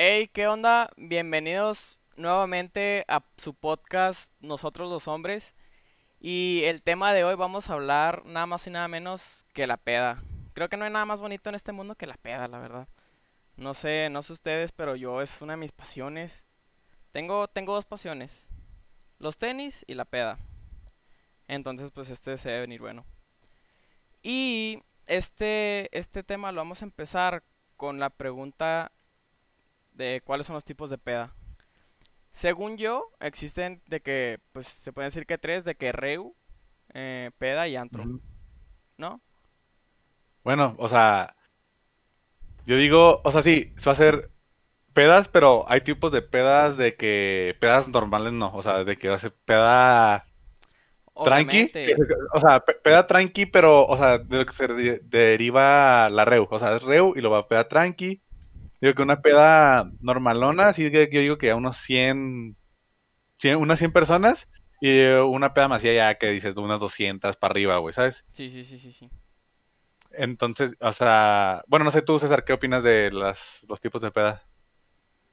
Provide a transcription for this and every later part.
Hey, ¿qué onda? Bienvenidos nuevamente a su podcast Nosotros los Hombres. Y el tema de hoy vamos a hablar nada más y nada menos que la peda. Creo que no hay nada más bonito en este mundo que la peda, la verdad. No sé, no sé ustedes, pero yo es una de mis pasiones. Tengo, tengo dos pasiones. Los tenis y la peda. Entonces, pues este se debe venir bueno. Y este, este tema lo vamos a empezar con la pregunta de cuáles son los tipos de peda. Según yo, existen de que, pues se puede decir que tres, de que reu, eh, peda y antro. ¿No? Bueno, o sea, yo digo, o sea, sí, se va a hacer pedas, pero hay tipos de pedas de que pedas normales no, o sea, de que va a ser peda tranqui, Obviamente. o sea, pe- peda tranqui, pero, o sea, de lo que se de- deriva la reu, o sea, es reu y lo va a peda tranqui. Digo que una peda normalona, sí, que yo digo que a unos 100, 100 unas 100 personas y una peda más ya que dices de unas 200 para arriba, güey, ¿sabes? Sí, sí, sí, sí, sí. Entonces, o sea, bueno, no sé tú, César, ¿qué opinas de las, los tipos de pedas?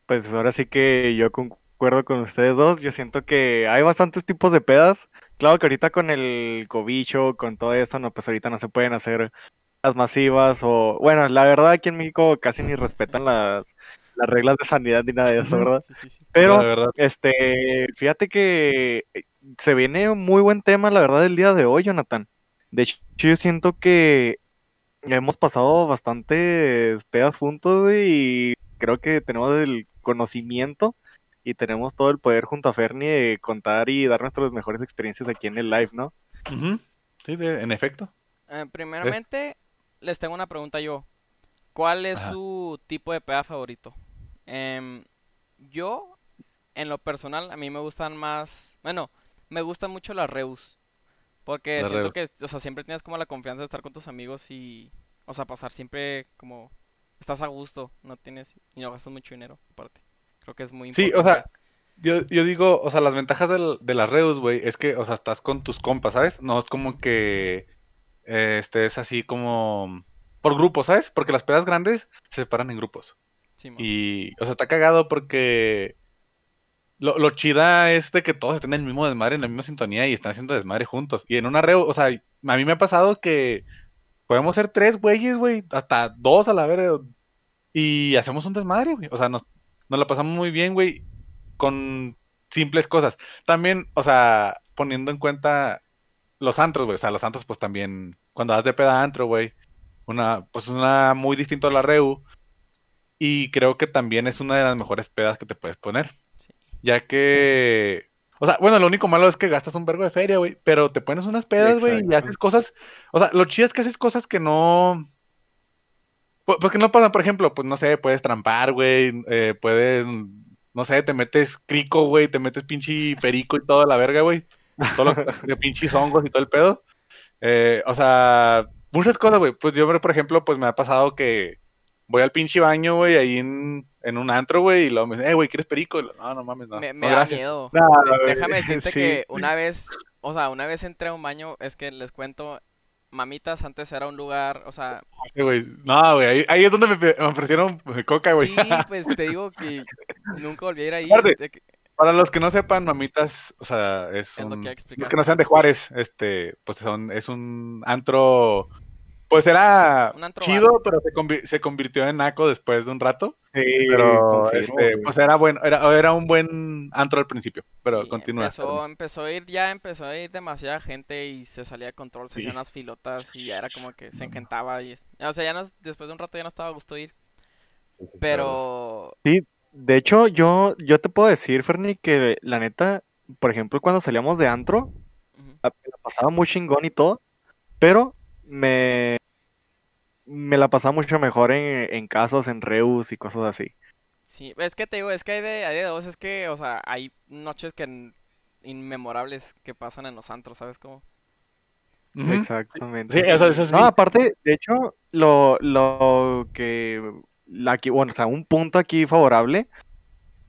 Pues ahora sí que yo concuerdo con ustedes dos. Yo siento que hay bastantes tipos de pedas. Claro que ahorita con el cobicho, con todo eso, no, pues ahorita no se pueden hacer las masivas o, bueno, la verdad aquí en México casi ni respetan las, las reglas de sanidad ni nada de eso. ¿verdad? Sí, sí, sí. Pero, verdad. este, fíjate que eh, se viene un muy buen tema, la verdad, el día de hoy, Jonathan. De hecho, yo siento que hemos pasado bastantes pedas juntos, y creo que tenemos el conocimiento y tenemos todo el poder junto a Fernie de contar y dar nuestras mejores experiencias aquí en el live, ¿no? Sí, de- en efecto. Eh, primeramente, les tengo una pregunta yo. ¿Cuál es Ajá. su tipo de peda favorito? Em, yo, en lo personal, a mí me gustan más, bueno, me gustan mucho las reus. Porque siento reus. que, o sea, siempre tienes como la confianza de estar con tus amigos y, o sea, pasar siempre como, estás a gusto, no tienes, y no gastas mucho dinero, aparte. Creo que es muy Sí, o sea, importante. yo, yo digo, o sea, las ventajas del- de las Reus, güey, es que, o sea, estás con tus compas, ¿sabes? No es como que eh, estés así como por grupos, ¿sabes? Porque las pedas grandes se separan en grupos. Y, o sea, está cagado porque lo, lo chida es de que todos estén en el mismo desmadre, en la misma sintonía y están haciendo desmadre juntos. Y en una Reu, o sea, a mí me ha pasado que podemos ser tres güeyes, güey, hasta dos a la vez, y hacemos un desmadre, güey. O sea, nos, nos la pasamos muy bien, güey, con simples cosas. También, o sea, poniendo en cuenta los antros, güey. O sea, los antros, pues también, cuando das de peda antro, güey, una, pues una muy distinto a la Reu. Y creo que también es una de las mejores pedas que te puedes poner. Sí. Ya que, o sea, bueno, lo único malo es que gastas un vergo de feria, güey. Pero te pones unas pedas, güey, y haces cosas. O sea, lo chido es que haces cosas que no. Pu- Pues que no pasan, por ejemplo, pues no sé, puedes trampar, güey, eh, puedes, no sé, te metes crico, güey, te metes pinche perico y toda la verga, güey, todo lo que de pinches hongos y todo el pedo. Eh, o sea, muchas cosas, güey. Pues yo, por ejemplo, pues me ha pasado que voy al pinche baño, güey, ahí en, en un antro, güey, y luego me dicen, eh, güey, ¿quieres perico? No, no mames, no, Me, no, me da gracias. miedo. Güey, déjame decirte sí. que una vez, o sea, una vez entré a un baño, es que les cuento, Mamitas antes era un lugar, o sea, Sí, güey. No, güey, ahí, ahí es donde me, me ofrecieron coca, güey. sí, pues te digo que nunca volví a ir ahí. Aparte, de que- Para los que no sepan, mamitas, o sea, es que un... hay que Los que no sean de Juárez, este, pues son, es un antro, pues era Un antro chido, bar. pero se, convi- se convirtió en naco después de un rato. Sí, Pero, este, pues era bueno, era, era un buen antro al principio, pero Sí, continúa. empezó, empezó a ir, ya empezó a ir demasiada gente y se salía de control, se Sí. hacían unas filotas y ya era como que se encantaba y, es- o sea, ya no, después de un rato ya no estaba a gusto ir, pero Sí, de hecho, yo, yo te puedo decir, Fernie, que la neta, por ejemplo, cuando salíamos de antro, me la pasaba muy chingón y todo, pero me, me la pasaba mucho mejor en, en casos, en reus y cosas así. sí, es que te digo, es que hay de, hay de dos, es que, o sea, hay noches que inmemorables que pasan en los antros, ¿sabes cómo? Exactamente. Sí, eso, eso sí. No, aparte, de hecho, lo, lo que, aquí, bueno, o sea, un punto aquí favorable,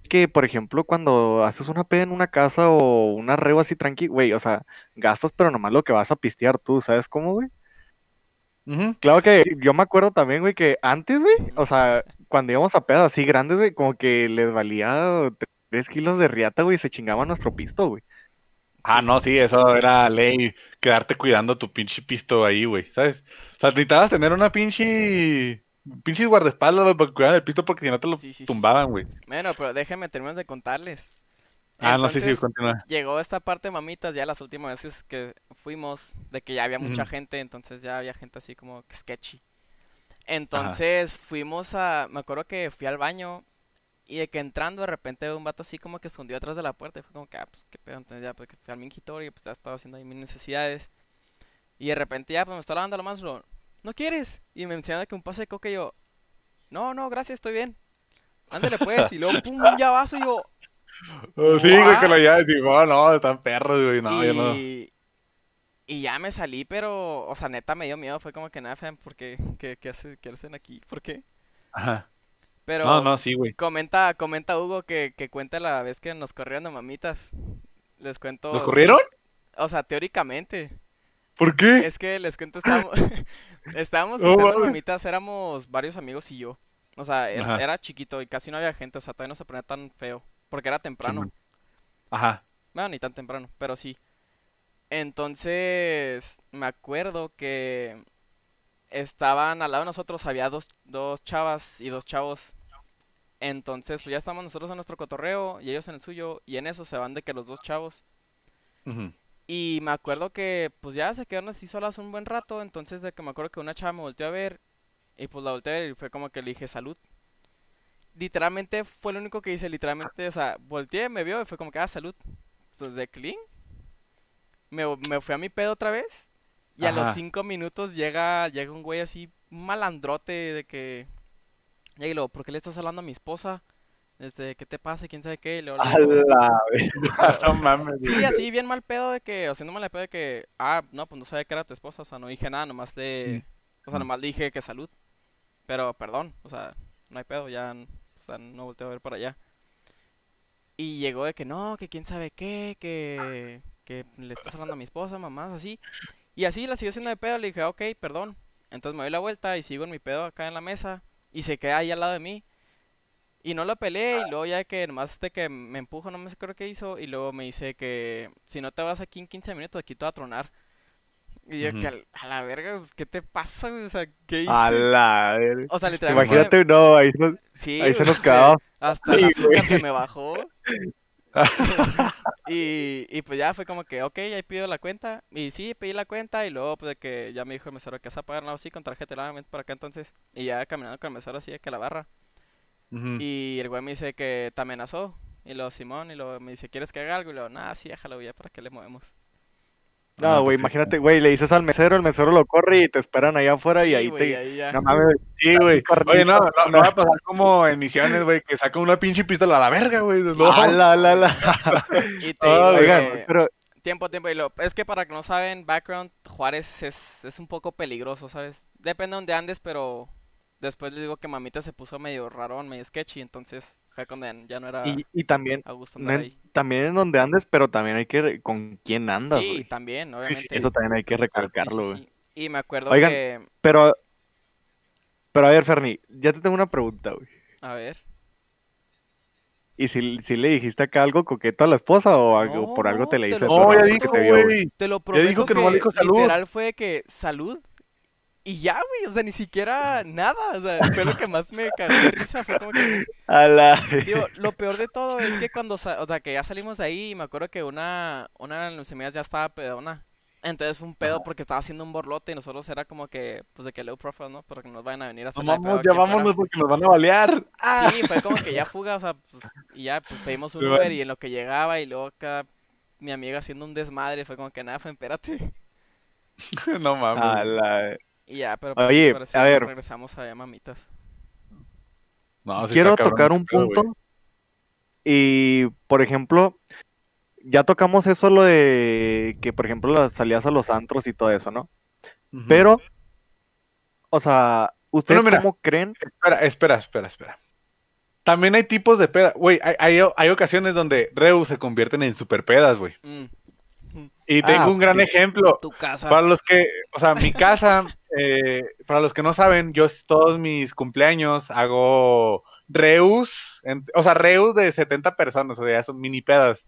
que, por ejemplo, cuando haces una peda en una casa o una reo así tranqui, güey, o sea, gastas, pero nomás lo que vas a pistear tú, ¿sabes cómo, güey? Claro que yo me acuerdo también, güey, que antes, güey, o sea, cuando íbamos a pedas así grandes, güey, como que les valía tres kilos de riata, güey, y se chingaba nuestro pisto, güey. Ah, no, sí, eso era ley, quedarte cuidando tu pinche pisto ahí, güey, ¿sabes? O sea, necesitabas tener una pinche, pinche guardaespaldas, güey, para cuidar el pisto porque si no te lo Sí, sí, tumbaban, güey. Bueno, pero déjenme terminar de contarles. Ah, no, sí, sí, continúa. llegó esta parte, mamitas, ya las últimas veces que fuimos, de que ya había mucha gente, entonces ya había gente así como sketchy. Entonces fuimos a, me acuerdo que fui al baño y de que entrando de repente un vato así como que escondió atrás de la puerta y fue como que, ah, pues qué pedo, entonces ya pues que fui al mingitorio y pues ya estaba haciendo ahí mis necesidades. Y de repente ya pues me está lavando la mano, ¿no quieres? Y me menciona que un pase de coca y yo, no, no, gracias, estoy bien. Ándale pues, y luego pum, ya vaso y yo, Oh, sí, güey, que lo ya digo, oh, no, están perros, güey, no, yo no. y, y ya me salí, pero, o sea, neta me dio miedo. Fue como que nada, fam, ¿por qué? ¿Qué, qué, hace- qué hacen aquí? ¿Por qué? Ajá. Pero No, no, sí, güey. comenta, comenta Hugo que, que cuenta la vez que nos corrieron de mamitas. Les cuento. ¿Los corrieron? O sea, teóricamente. ¿Por qué? Es que les cuento, estábamos, estábamos fiesteando mames. mamitas, éramos varios amigos y yo. O sea, era, chiquito y casi no había gente, o sea, todavía no se ponía tan feo. Porque era temprano. Ajá. Bueno, ni tan temprano, pero sí. Entonces, me acuerdo que estaban al lado de nosotros, había dos, dos chavas y dos chavos. Entonces, pues ya estábamos nosotros en nuestro cotorreo y ellos en el suyo, y en eso se van de que los dos chavos. Ujú. Y me acuerdo que, pues ya se quedaron así solas un buen rato, entonces de que me acuerdo que una chava me volteó a ver, y pues la volteé a ver y fue como que le dije salud. Literalmente fue lo único que hice, literalmente, o sea, volteé, me vio y fue como que, ah, salud. Entonces, de clean, me, me fui a mi pedo otra vez, y a los cinco minutos llega, llega un güey así, un malandrote de que, y luego, ¿por qué le estás hablando a mi esposa? Este, ¿qué te pasa? ¿Quién sabe qué? Y luego A la no mames. Sí, así bien mal pedo de que, haciéndome la pedo de que, ah, no, pues no sabía que era tu esposa, o sea, no dije nada, nomás le, o sea, Mm. nomás le dije que salud, pero perdón, o sea, no hay pedo, ya, o sea, no volteo a ver para allá. Y llegó de que no, que quién sabe qué, que, que le estás hablando a mi esposa, mamás, así. Y así la siguió haciendo de pedo, le dije, ok, perdón. Entonces me doy la vuelta y sigo en mi pedo acá en la mesa y se queda ahí al lado de mí. Y no lo peleé y luego ya que nomás de que me empujo, no me sé qué hizo y luego me dice que si no te vas aquí en 15 minutos aquí te va a tronar. Y yo que al- a la verga, pues, ¿qué te pasa? O sea, ¿qué hice? A la verga. O sea, literalmente Imagínate, no, ahí, nos- Sí, ahí se nos quedaba. Hasta el Sí, azúcar se me bajó. y, y pues ya fue como que, ok, ahí pido la cuenta. Y sí, pedí la cuenta y luego pues de que ya me dijo el mesero que vas a pagar algo así con tarjeta nuevamente para acá entonces. Y ya caminando con el mesero así de que la barra. Y el güey me dice que te amenazó. Y luego Simón, y luego me dice, ¿quieres que haga algo? Y luego, nada, sí, déjalo ya, ¿para qué le movemos? No, Ah, güey, pues sí. imagínate, güey, le dices al mesero, el mesero lo corre y te esperan allá afuera y Sí, ahí güey, te... ahí ya. No mames, Sí, güey. Oye, no, no, no va a pasar como en misiones, güey, que sacan una pinche pistola a la verga, güey. No. a la, la, la. Y te Ah, digo Oigan, que- pero Tiempo, tiempo. Y lo, es que para que no saben, background, Juárez es, es un poco peligroso, ¿sabes? Depende de donde andes, pero después les digo que mamita se puso medio rarón, medio sketchy, entonces fue cuando ya no era y, y también, a gusto no andar en- ahí. también en donde andes, pero también hay que con quién andas, Sí, güey. también, obviamente. Eso también hay que Sí, recalcarlo, sí, güey. sí. Y me acuerdo Oigan. que, Pero, pero a ver, Ferni, ya te tengo una pregunta, güey. a ver. ¿Y si, si le dijiste acá algo coqueto a la esposa o, algo- No, por algo te le te hice No, ya dijo, güey? Te lo Ya prometo dijo que que, nomás le dijo salud. literal fue que salud y ya, güey, o sea, ni siquiera nada, o sea, fue lo que más me cagó de risa, fue como que, A la... Digo, lo peor de todo es que cuando, sa- o sea, que ya salimos de ahí, me acuerdo que una, una de mis amigas ya estaba pedona. Entonces fue un pedo porque estaba haciendo un borlote y nosotros era como que, pues de que low profile, ¿no? Para que nos vayan a venir a hacer No vamos, ya vámonos porque nos van a balear. Ah. Sí, fue como que ya fuga, o sea, pues, y ya, pues pedimos un Uber y en lo que llegaba y luego acá mi amiga haciendo un desmadre, fue como que nada, fue espérate. No mames. Y ya, pero pues Oye, a ver. regresamos a mamitas. No, sí Quiero tocar ese un pedo, punto y, por ejemplo, ya tocamos eso lo de que, por ejemplo, las salidas a los antros y todo eso, ¿no? Pero, o sea, ¿ustedes mira. cómo creen? Espera, espera, espera, espera. También hay tipos de peda. Güey, hay, hay, hay ocasiones donde Reu se convierten en super pedas, güey. Mm, Y tengo Ah, un gran sí. ejemplo. tu casa. Para los que, o sea, mi casa eh, para los que no saben, yo todos mis cumpleaños hago reus, en- o sea, reus de 70 personas, o sea, son mini pedas.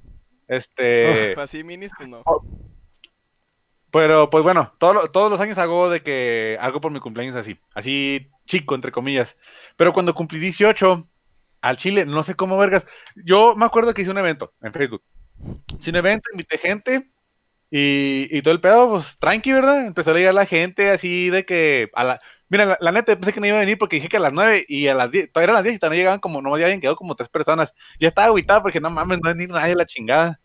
Este, Pues así minis, pues no. pero pues bueno, todo todos los años hago de que hago por mi cumpleaños así, así chico, entre comillas. Pero cuando cumplí 18, al Chile, no sé cómo vergas. Yo me acuerdo que hice un evento en Facebook. Hice un evento, invité gente y, todo el pedo, pues tranqui, ¿verdad? Empezó a llegar la gente así de que a la... Mira, la, neta, pensé que no iba a venir porque dije que a las 9 y a las 10, todavía eran las 10 y todavía llegaban como, no ya habían quedado como tres personas. Ya estaba agüitado porque no mames, no a venir nadie la chingada.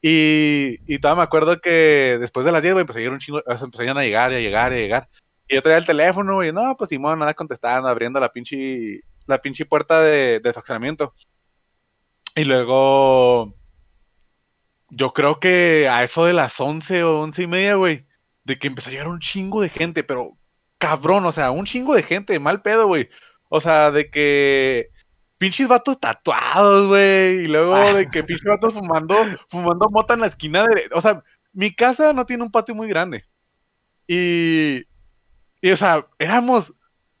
Y, y todavía me acuerdo que después de las 10, güey, llegar un chingo, sea, empezaron a llegar, y a llegar, y a llegar. Y yo traía el teléfono, güey, no, pues Simón, nada contestando, abriendo la pinche, la pinche puerta de, de fraccionamiento. Y luego, yo creo que a eso de las 11 o 11 y media, güey, de que empezó a llegar un chingo de gente, pero cabrón, o sea, un chingo de gente, mal pedo, güey. O sea, de que pinches vatos tatuados, güey, y luego de que pinches vatos fumando, fumando mota en la esquina de, o sea, mi casa no tiene un patio muy grande. Y, y o sea, éramos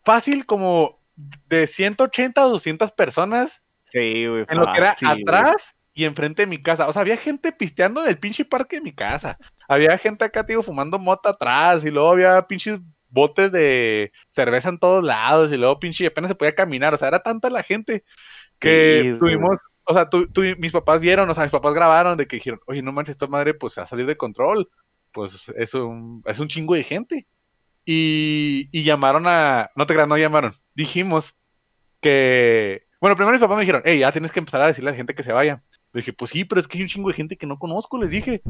fácil como de 180 a 200 personas Sí, güey. en lo que era atrás y enfrente de mi casa. O sea, había gente pisteando en el pinche parque de mi casa. Había gente acá, tío, fumando mota atrás. Y luego había pinches botes de cerveza en todos lados. Y luego pinche apenas se podía caminar. O sea, era tanta la gente que Sí, tuvimos. O sea, tú, tú- mis papás vieron, o sea, mis papás grabaron de que dijeron, oye, no manches, esta madre, pues a salir de control. Pues es un, es un chingo de gente. Y, y llamaron a. No te creas, no llamaron. Dijimos que. Bueno, primero mis papás me dijeron, hey, ya tienes que empezar a decirle a la gente que se vaya. Le dije, pues sí, pero es que hay un chingo de gente que no conozco, les dije.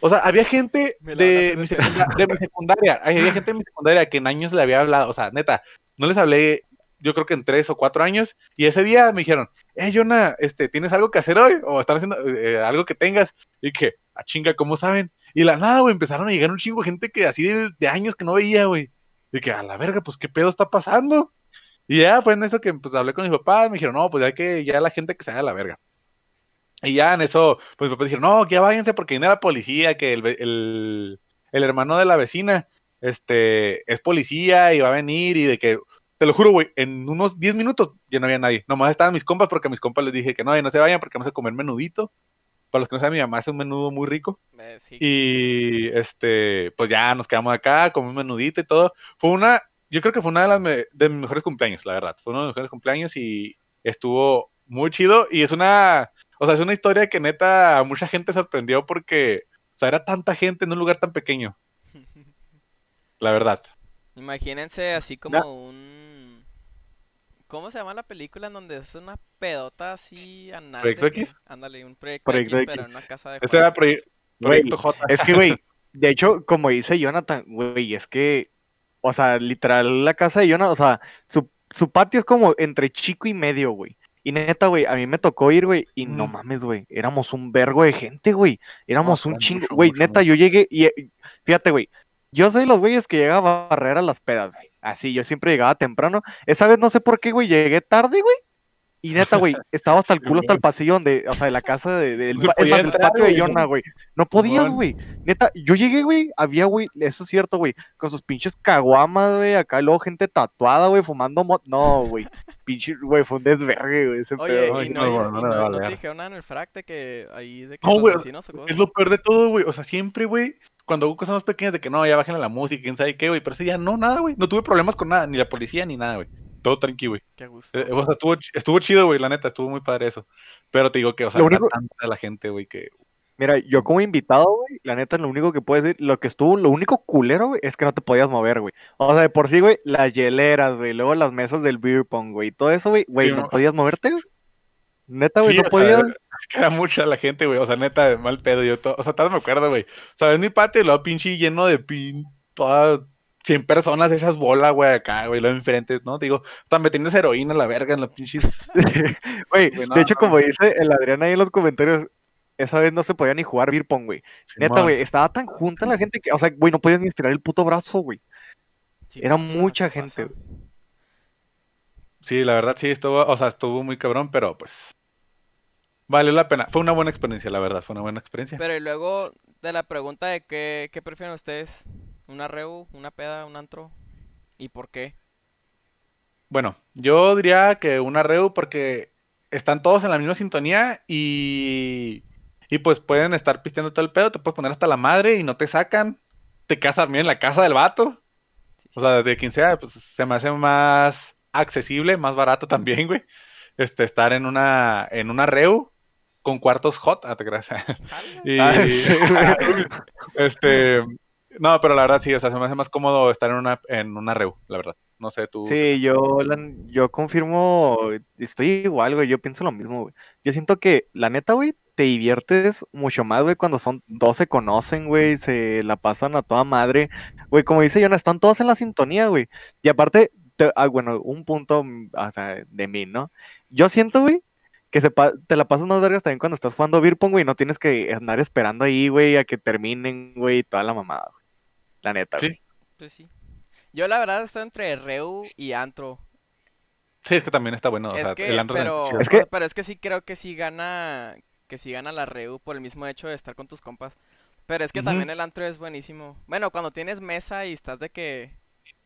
O sea, había gente de mi, de mi secundaria, había gente de mi secundaria que en años le había hablado, o sea, neta, no les hablé, yo creo que en tres o cuatro años, y ese día me dijeron, eh, Jonah, este, ¿tienes algo que hacer hoy? O están haciendo eh, algo que tengas, y que, a chinga, ¿cómo saben? Y de la nada, güey, empezaron a llegar un chingo de gente que así de, de años que no veía, güey. Y que, a la verga, pues, ¿qué pedo está pasando? Y ya fue en eso que pues hablé con mis papás, me dijeron, no, pues ya que ya la gente que se haga la verga. Y ya en eso, pues mis papás dijeron, no, que ya váyanse porque viene la policía, que el, el, el hermano de la vecina, este, es policía y va a venir y de que, te lo juro, güey, en unos 10 minutos ya no había nadie. Nomás estaban mis compas porque a mis compas les dije que no, y no se vayan porque vamos a comer menudito. Para los que no saben, mi mamá hace un menudo muy rico. Eh, sí. Y este, pues ya nos quedamos acá, comimos menudito y todo. Fue una, yo creo que fue una de las me- de mis mejores cumpleaños, la verdad. Fue uno de mis mejores cumpleaños y estuvo muy chido. Y es una, o sea, es una historia que neta a mucha gente sorprendió porque, o sea, era tanta gente en un lugar tan pequeño. La verdad. Imagínense así como un... ¿Cómo se llama la película en donde es una pedota así anal? ¿Proyecto que- X? Ándale, un proyecto, Proyecto X, pero X. en una casa de Este era proye- Proyecto J. Es que, güey, de hecho, como dice Jonathan, güey, es que, o sea, literal, la casa de Jonathan, o sea, su, su patio es como entre chico y medio, güey. Y neta, güey, a mí me tocó ir, güey, y no mames, güey, éramos un vergo de gente, güey. Éramos No, un chingo, güey, neta, yo llegué y, eh, fíjate, güey, yo soy los güeyes que llega a barrer a las pedas, güey. Así, yo siempre llegaba temprano. Esa vez no sé por qué, güey, llegué tarde, güey. Y neta, güey, estaba hasta el culo, hasta el pasillo donde, o sea, de la casa de, No es más, entrar, patio de. Jonah, güey. No podías, güey. Neta, yo llegué, güey, había, güey, eso es cierto, güey, con sus pinches caguamas, güey, acá luego gente tatuada, güey, fumando mo- No, güey, pinche, güey, fue un desvergue, güey, ese Oye, pedo. Ay, y no, no, te no. dijeron nada en el frac de que ahí de que No, los vecinos o cosas. Es lo peor de todo, güey. O sea, siempre, güey, cuando hago cosas más pequeñas de que no, ya bajen la música, quién sabe qué, güey. Pero ese día no, nada, güey. No tuve problemas con nada, ni la policía, ni nada, güey. Todo tranquilo, güey. Qué gusto. Eh, O sea, estuvo, estuvo chido, güey, la neta, estuvo muy padre eso. Pero te digo que, o sea, Lo único- tanta la gente, güey, que... Mira, yo como invitado, güey, la neta, lo único que puedes decir, lo que estuvo, lo único culero, güey, es que no te podías mover, güey. O sea, de por sí, güey, las hieleras, güey, luego las mesas del beer pong, güey, todo eso, güey, güey, Sí, no no. podías moverte, güey. Neta, güey, Sí, no sea, podías. es que era mucha la gente, güey. O sea, neta, mal pedo. Yo todo, o sea, todavía me acuerdo, güey. O sea, en mi patio, y luego pinche lleno de pin, todas 100 personas hechas bola, güey, acá, güey, luego enfrente, ¿no? Digo, me tienes heroína la verga en los pinches. Güey, no, de hecho, no, como dice el Adrián ahí en los comentarios, esa vez no se podía ni jugar beer pong, güey. Neta, güey, estaba tan junta la gente que, o sea, güey, no podías ni estirar el puto brazo, güey. Sí era pasa, mucha gente. Sí, la verdad sí estuvo, o sea, estuvo muy cabrón, pero pues valió la pena. Fue una buena experiencia, la verdad, fue una buena experiencia. Pero y luego de la pregunta de qué, qué prefieren ustedes, una reu, una peda, un antro. ¿Y por qué? Bueno, yo diría que una reu porque están todos en la misma sintonía y, y pues pueden estar pisteando todo el pedo, te puedes poner hasta la madre y no te sacan, te quedas también en la casa del vato, Sí, o sea, de quien sea, pues se me hace más accesible, más barato también, güey, este, estar en una, en una reu con cuartos hot, ah, te. Jala. Y, Ah, este, no, pero la verdad sí, o sea, se me hace más cómodo estar en una, en una reu, la verdad. No sé, tú. Sí, yo, la- yo confirmo, estoy igual, güey, yo pienso lo mismo, güey. Yo siento que, la neta, güey, te diviertes mucho más, güey, cuando son, todos se conocen, güey, se la pasan a toda madre. Güey, como dice Jonah, están todos en la sintonía, güey. Y aparte, te- ah, bueno, un punto, mm, o sea, de mí, ¿no? Yo siento, güey, que se te la pasas más vergas también cuando estás jugando beer pong, güey, no tienes que andar esperando ahí, güey, a que terminen, güey, toda la mamada, güey. La neta, Sí. güey. Pues sí. Yo la verdad estoy entre Reu y Antro. Sí, es que también está bueno. o es sea, que, el antro pero. Es que- pero es que sí creo que sí gana, que sí gana la Reu por el mismo hecho de estar con tus compas. Pero es que también el antro es buenísimo. Bueno, cuando tienes mesa y estás de que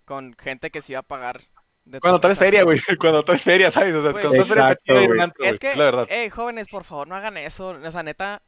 con gente que sí va a pagar. de Cuando traes feria, güey. Cuando traes feria, ¿sabes? O sea, Pues cuando feria, Exacto, güey. antro, Es que, La verdad. hey, jóvenes, por favor, no hagan eso. O sea, neta,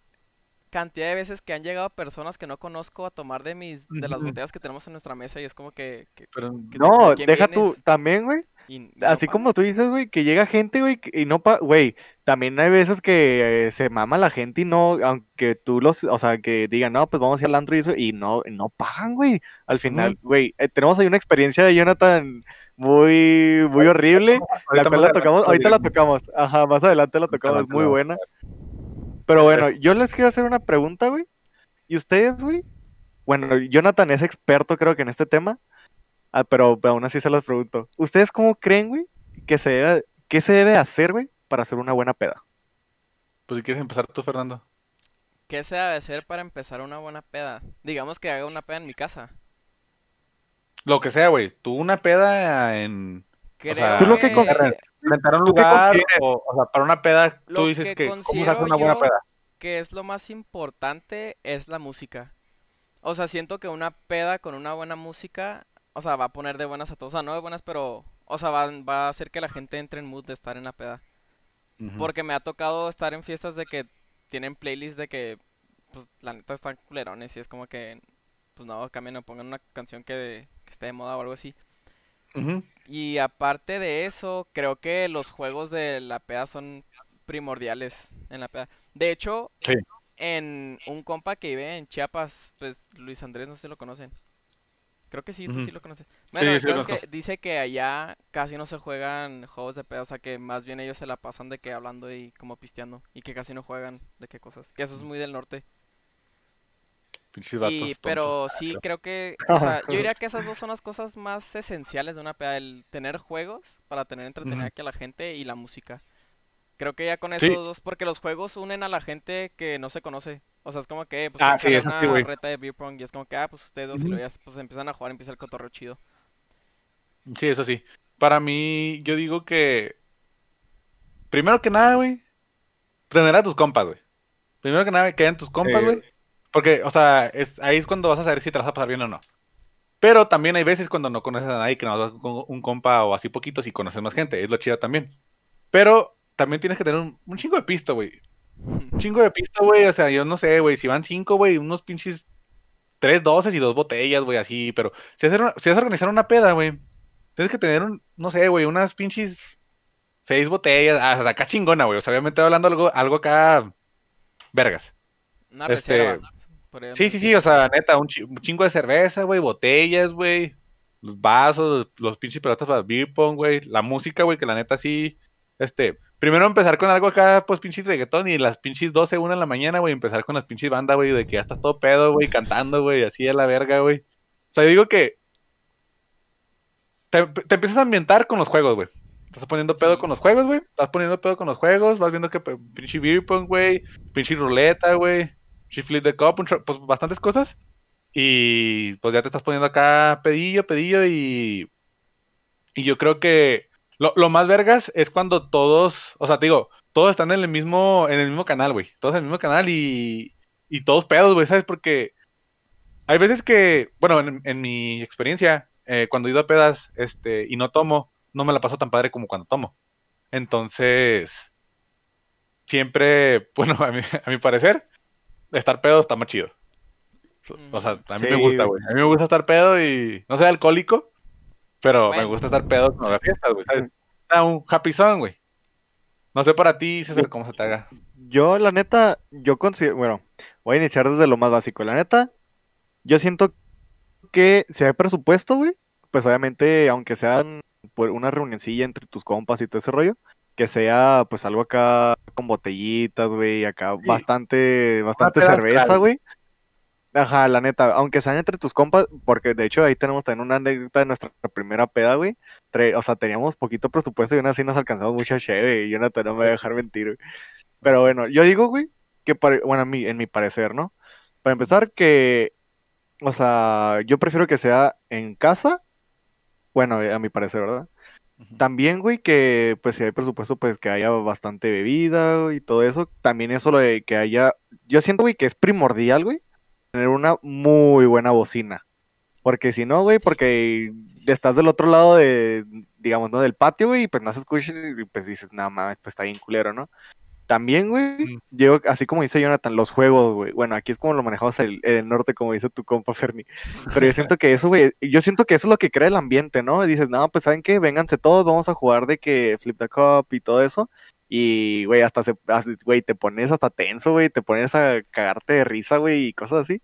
cantidad de veces que han llegado personas que no conozco a tomar de mis, de las botellas que tenemos en nuestra mesa y es como que, que- Pero, que te- No, ¿con quién deja tú, también, güey. no Así como tú dices, güey, que llega gente, güey, y no pa, güey, también hay veces que eh, se mama la gente y no, aunque tú los, o sea, que digan, no, pues vamos a ir al antro y eso, y no, no pagan, güey. Al final, güey, eh, tenemos ahí una experiencia de Jonathan muy, muy horrible, la ahorita cual más la tocamos, ahorita la tocamos, ajá, más adelante la tocamos, muy la buena. Pero bueno, yo les quiero hacer una pregunta, güey, y ustedes, güey, bueno, Jonathan es experto, creo que en este tema, ah, pero aún así se los pregunto, ¿ustedes cómo creen, güey? que se debe, ¿qué se debe hacer, güey, para hacer una buena peda? Pues si quieres empezar tú, Fernando. ¿Qué se debe hacer para empezar una buena peda? Digamos que haga una peda en mi casa. Lo que sea, güey. Tú una peda en... Creo sea, Tú lo que Rentar un ¿Tú qué lugar o, o sea, para una peda, Lo tú dices que que ¿cómo se hace una buena yo- peda? Que es lo más importante es la música. O sea, siento que una peda con una buena música, o sea, va a poner de buenas a todos. O sea, no de buenas, pero, o sea, va, va a hacer que la gente entre en mood de estar en la peda. Porque me ha tocado estar en fiestas de que tienen playlists de que, pues, la neta están culerones y es como que, pues, no, cambien o pongan una canción que, que esté de moda o algo así. Y aparte de eso, creo que los juegos de la peda son primordiales en la peda. De hecho, Sí. en un compa que vive en Chiapas, pues Luis Andrés, no sé si lo conocen. Creo que sí, tú sí lo conoces. Bueno, sí es que dice que allá casi no se juegan juegos de peda, o sea que más bien ellos se la pasan de que hablando y como pisteando y que casi no juegan de qué cosas. Que eso es muy del norte. Y, pero sí creo que, o sea, yo diría que esas dos son las cosas más esenciales de una peda, el tener juegos para tener entretenida Ujú. aquí a la gente y la música. Creo que ya con Sí. esos dos, porque los juegos unen a la gente que no se conoce. O sea, es como que, pues, Ah, sí, sí, una güey. reta de beer pong y es como que, ah, pues ustedes dos y Ujú. luego ya, pues empiezan a jugar, empieza el cotorreo chido. Sí, eso sí. Para mí, yo digo que. Primero que nada, güey. Tener a tus compas, güey. Primero que nada, que hayan tus compas, Sí, güey. Porque, o sea, es, ahí es cuando vas a saber si te vas a pasar bien o no. Pero también hay veces cuando no conoces a nadie, que no vas con un compa o así poquitos y conoces más gente. Es lo chido también. Pero también tienes que tener un, un chingo de pisto, güey. Un chingo de pisto, güey. O sea, yo no sé, güey. Si van cinco, güey, unos pinches tres doces y dos botellas, güey, así. Pero si vas a, hacer una- si vas a organizar una peda, güey, tienes que tener un, no sé, güey, unas pinches seis botellas. Ah, o sea, acá chingona, güey. O sea, obviamente hablando algo, algo acá. Vergas. Una Este, reserva. Sí, sí, sí, o sea, neta, un chingo de cerveza, güey, botellas, güey, los vasos, los pinches pelotas para beer pong, güey, la música, güey, que la neta sí, este, primero empezar con algo acá, pues pinches reggaetón y las pinches 12, 1 de la mañana, güey, empezar con las pinches bandas, güey, de que ya estás todo pedo, güey, cantando, güey, así a la verga, güey. O sea, yo digo que te, te empiezas a ambientar con los juegos, güey. Estás poniendo pedo Sí. con los juegos, güey. Estás poniendo pedo con los juegos. Vas viendo que pinche beer pong, güey. Pinche ruleta, güey. Pinche flip the cup. Pues bastantes cosas. Y pues ya te estás poniendo acá pedillo, pedillo. Y, y yo creo que lo, lo más vergas es cuando todos, o sea, te digo, todos están en el mismo, en el mismo canal, güey. Todos en el mismo canal y, y todos pedos, güey, ¿sabes? Porque hay veces que, bueno, en, en mi experiencia, eh, cuando he ido a pedas este, y no tomo, no me la paso tan padre como cuando tomo. Entonces, siempre, bueno, a mi, a mi parecer, estar pedo está más chido. O sea, a mí Sí, me gusta, güey. A mí me gusta estar pedo y no soy alcohólico, pero me gusta estar pedo con las fiestas, güey. ¿sabes? Está un happy song, güey. No sé para ti, César, cómo se te haga. Yo, la neta, yo considero, bueno, voy a iniciar desde lo más básico. La neta, yo siento que si hay presupuesto, güey, pues obviamente, aunque sean por una reunioncilla entre tus compas y todo ese rollo, que sea pues algo acá con botellitas, güey, acá Sí. bastante, bastante cerveza, güey. Ajá, la neta, aunque sean entre tus compas, porque de hecho ahí tenemos también una anécdota de nuestra primera peda, güey. O sea, teníamos poquito presupuesto y aún así nos alcanzamos mucha chévere y Jonathan no me va a dejar mentir, güey. Pero bueno, yo digo, güey, que bueno, a mí, en mi parecer, ¿no? Para empezar, que, o sea, yo prefiero que sea en casa, bueno, eh, a mi parecer, ¿verdad? También, güey, que pues si hay presupuesto, pues que haya bastante bebida güey, y todo eso. También eso lo de que haya, yo siento, güey, que es primordial, güey, tener una muy buena bocina. Porque si no, güey, porque estás del otro lado de, digamos, ¿no? Del patio, güey, y pues no se escucha y pues dices, nada más, pues está bien culero, ¿no? También, güey, Mm. yo, así como dice Jonathan, los juegos, güey. Bueno, aquí es como lo manejamos el, el norte, como dice tu compa Ferni. Pero yo siento que eso, güey, yo siento que eso es lo que crea el ambiente, ¿no? Y dices, no, pues ¿saben qué? Vénganse todos, vamos a jugar de que Flip the Cup y todo eso. Y, güey, hasta se, güey, te pones hasta tenso, güey, te pones a cagarte de risa, güey, y cosas así.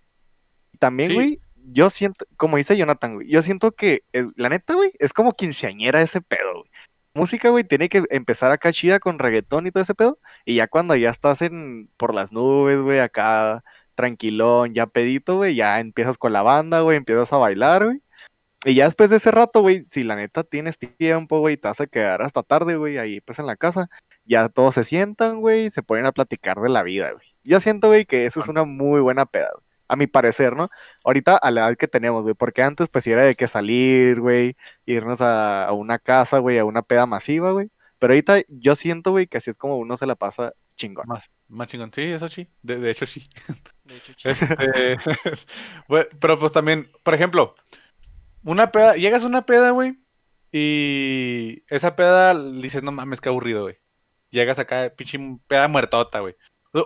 También, Sí. güey, yo siento, como dice Jonathan, güey, yo siento que, la neta, güey, es como quinceañera ese pedo, güey. Música, güey, tiene que empezar acá chida con reggaetón y todo ese pedo. Y ya cuando ya estás en por las nubes, güey, acá tranquilón, ya pedito, güey, ya empiezas con la banda, güey, empiezas a bailar, güey. Y ya después de ese rato, güey, si la neta tienes tiempo, güey, te vas a quedar hasta tarde, güey, ahí pues en la casa, ya todos se sientan, güey, y se ponen a platicar de la vida, güey. Yo siento, güey, que eso es una muy buena peda, güey, a mi parecer, ¿no? Ahorita a la edad que tenemos, güey, porque antes pues sí era de que salir, güey, irnos a, a una casa, güey, a una peda masiva, güey. Pero ahorita yo siento, güey, que así es como uno se la pasa chingón. Más, más chingón. Sí, eso sí. De, de hecho, sí. De hecho, sí. Este, bueno, pero pues también, por ejemplo, una peda, llegas a una peda, güey, y esa peda dices, no mames, qué aburrido, güey. Llegas acá, pinche peda muertota, güey.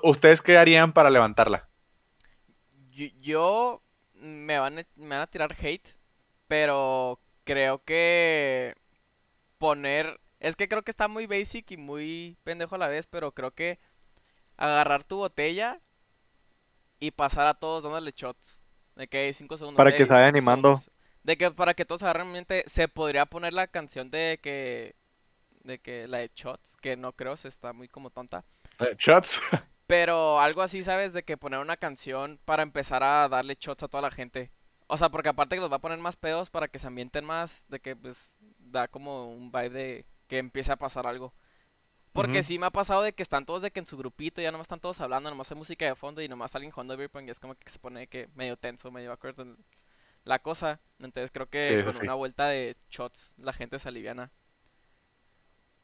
¿Ustedes qué harían para levantarla? Yo, yo- me van a, me van a tirar hate, pero creo que poner, es que creo que está muy basic y muy pendejo a la vez, pero creo que agarrar tu botella y pasar a todos dándole shots. De que 5 segundos. Para que "Ey, se vaya animando". segundos. De que para que todos agarren mente, se podría poner la canción de que, de que la de shots, que no creo, se está muy como tonta. ¿Shots? Pero algo así, ¿sabes? De que poner una canción para empezar a darle shots a toda la gente. O sea, porque aparte que los va a poner más pedos para que se ambienten más, de que pues da como un vibe de que empiece a pasar algo. Porque Ujú. sí me ha pasado de que están todos de que en su grupito ya nomás están todos hablando, nomás hay música de fondo y nomás alguien jugando beer pong y es como que se pone que medio tenso, medio el- la cosa. Entonces creo que Sí, con sí. una vuelta de shots la gente se aliviana.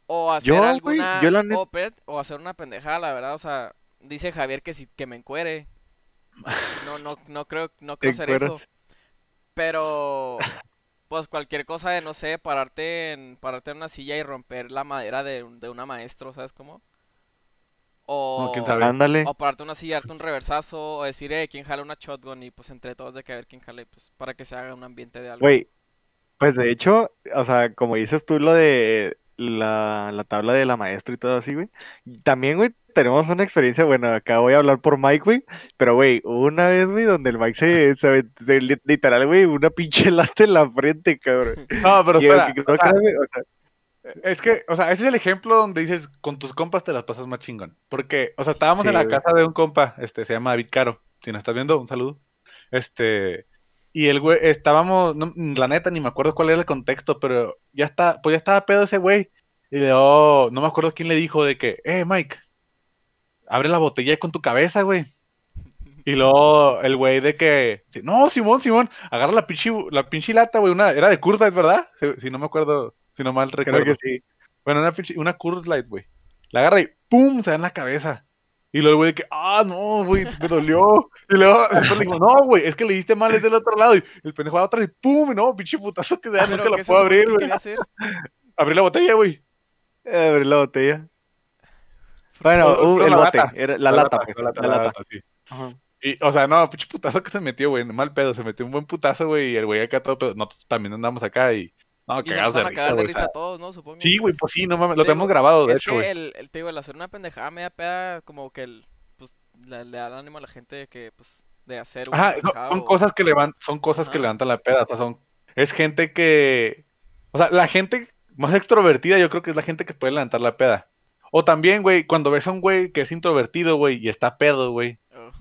O hacer Yo, alguna yo la net- o, hacer una pendejada, la verdad, o sea, dice Javier que si que me encuere. No no no creo no creo hacer eso. Pero pues cualquier cosa de no sé, pararte en pararte en una silla y romper la madera de, un- de una maestro, ¿sabes cómo? O. Ándale. o pararte en una silla, darte un reversazo o decir, eh, quién jala una shotgun y pues entre todos de que a ver quién jale, pues para que se haga un ambiente de algo. Güey, pues de hecho, o sea, como dices tú lo de la, la tabla de la maestra y todo así, güey. También, güey, tenemos una experiencia, bueno, acá voy a hablar por Mike, güey, pero, güey, una vez, güey, donde el Mike se, se, se li- literal, güey, una pinche lata en la frente, cabrón. No, pero Y, espera. que- o sea, o sea, Es que, o sea, ese es el ejemplo donde dices, con tus compas te las pasas más chingón. Porque, o sea, estábamos Sí, en la güey. casa de un compa, este, se llama David Caro. Si nos estás viendo, un saludo. Este, y el güey, estábamos, no, la neta, ni me acuerdo cuál era el contexto, pero ya está, pues ya estaba pedo ese güey. Y luego, no me acuerdo quién le dijo de que, eh, Mike, abre la botella con tu cabeza, güey. Y luego el güey de que, no, Simón, Simón, agarra la pinche, la pinche lata, güey, una, era de Light, ¿verdad? Si, si no me acuerdo, si no mal recuerdo. creo que sí. Bueno, una, pinche- una Light, güey. La agarra y ¡pum! se da en la cabeza. Y luego el güey de que, ah, no, güey, me dolió. Y luego después le digo, no, güey, es que le diste mal, es del otro lado. Y el pendejo va atrás y pum, no, pinche putazo que da, Pero, nunca ¿qué la se puedo abrir, güey. Abrí la botella, güey. Eh, abrir la botella. Bueno, uh, el la bote, lata, era la, lata, pues, la la lata, lata. la lata, sí. Ajá. Y, o sea, no, pinche putazo que se metió, güey, mal pedo, se metió un buen putazo, güey, y el güey acá todo pedo. Nosotros también andamos acá y, no, se cagados de a risa, cagar de güey. o risa sea, todos, ¿no? Supongo. Sí, güey, pues sí, no mames, lo Te tenemos grabado, de Es hecho, que el, el, te digo, el hacer una pendejada media peda, como que el, pues, le, le da el ánimo a la gente de que, pues, de hacer una Ajá, son, pendejada son o- cosas que levan- son cosas que levantan la peda, o sea, son, es gente que, o sea, la gente más extrovertida yo creo que es la gente que puede levantar la peda. O también, güey, cuando ves a un güey que es introvertido, güey, y está pedo, güey.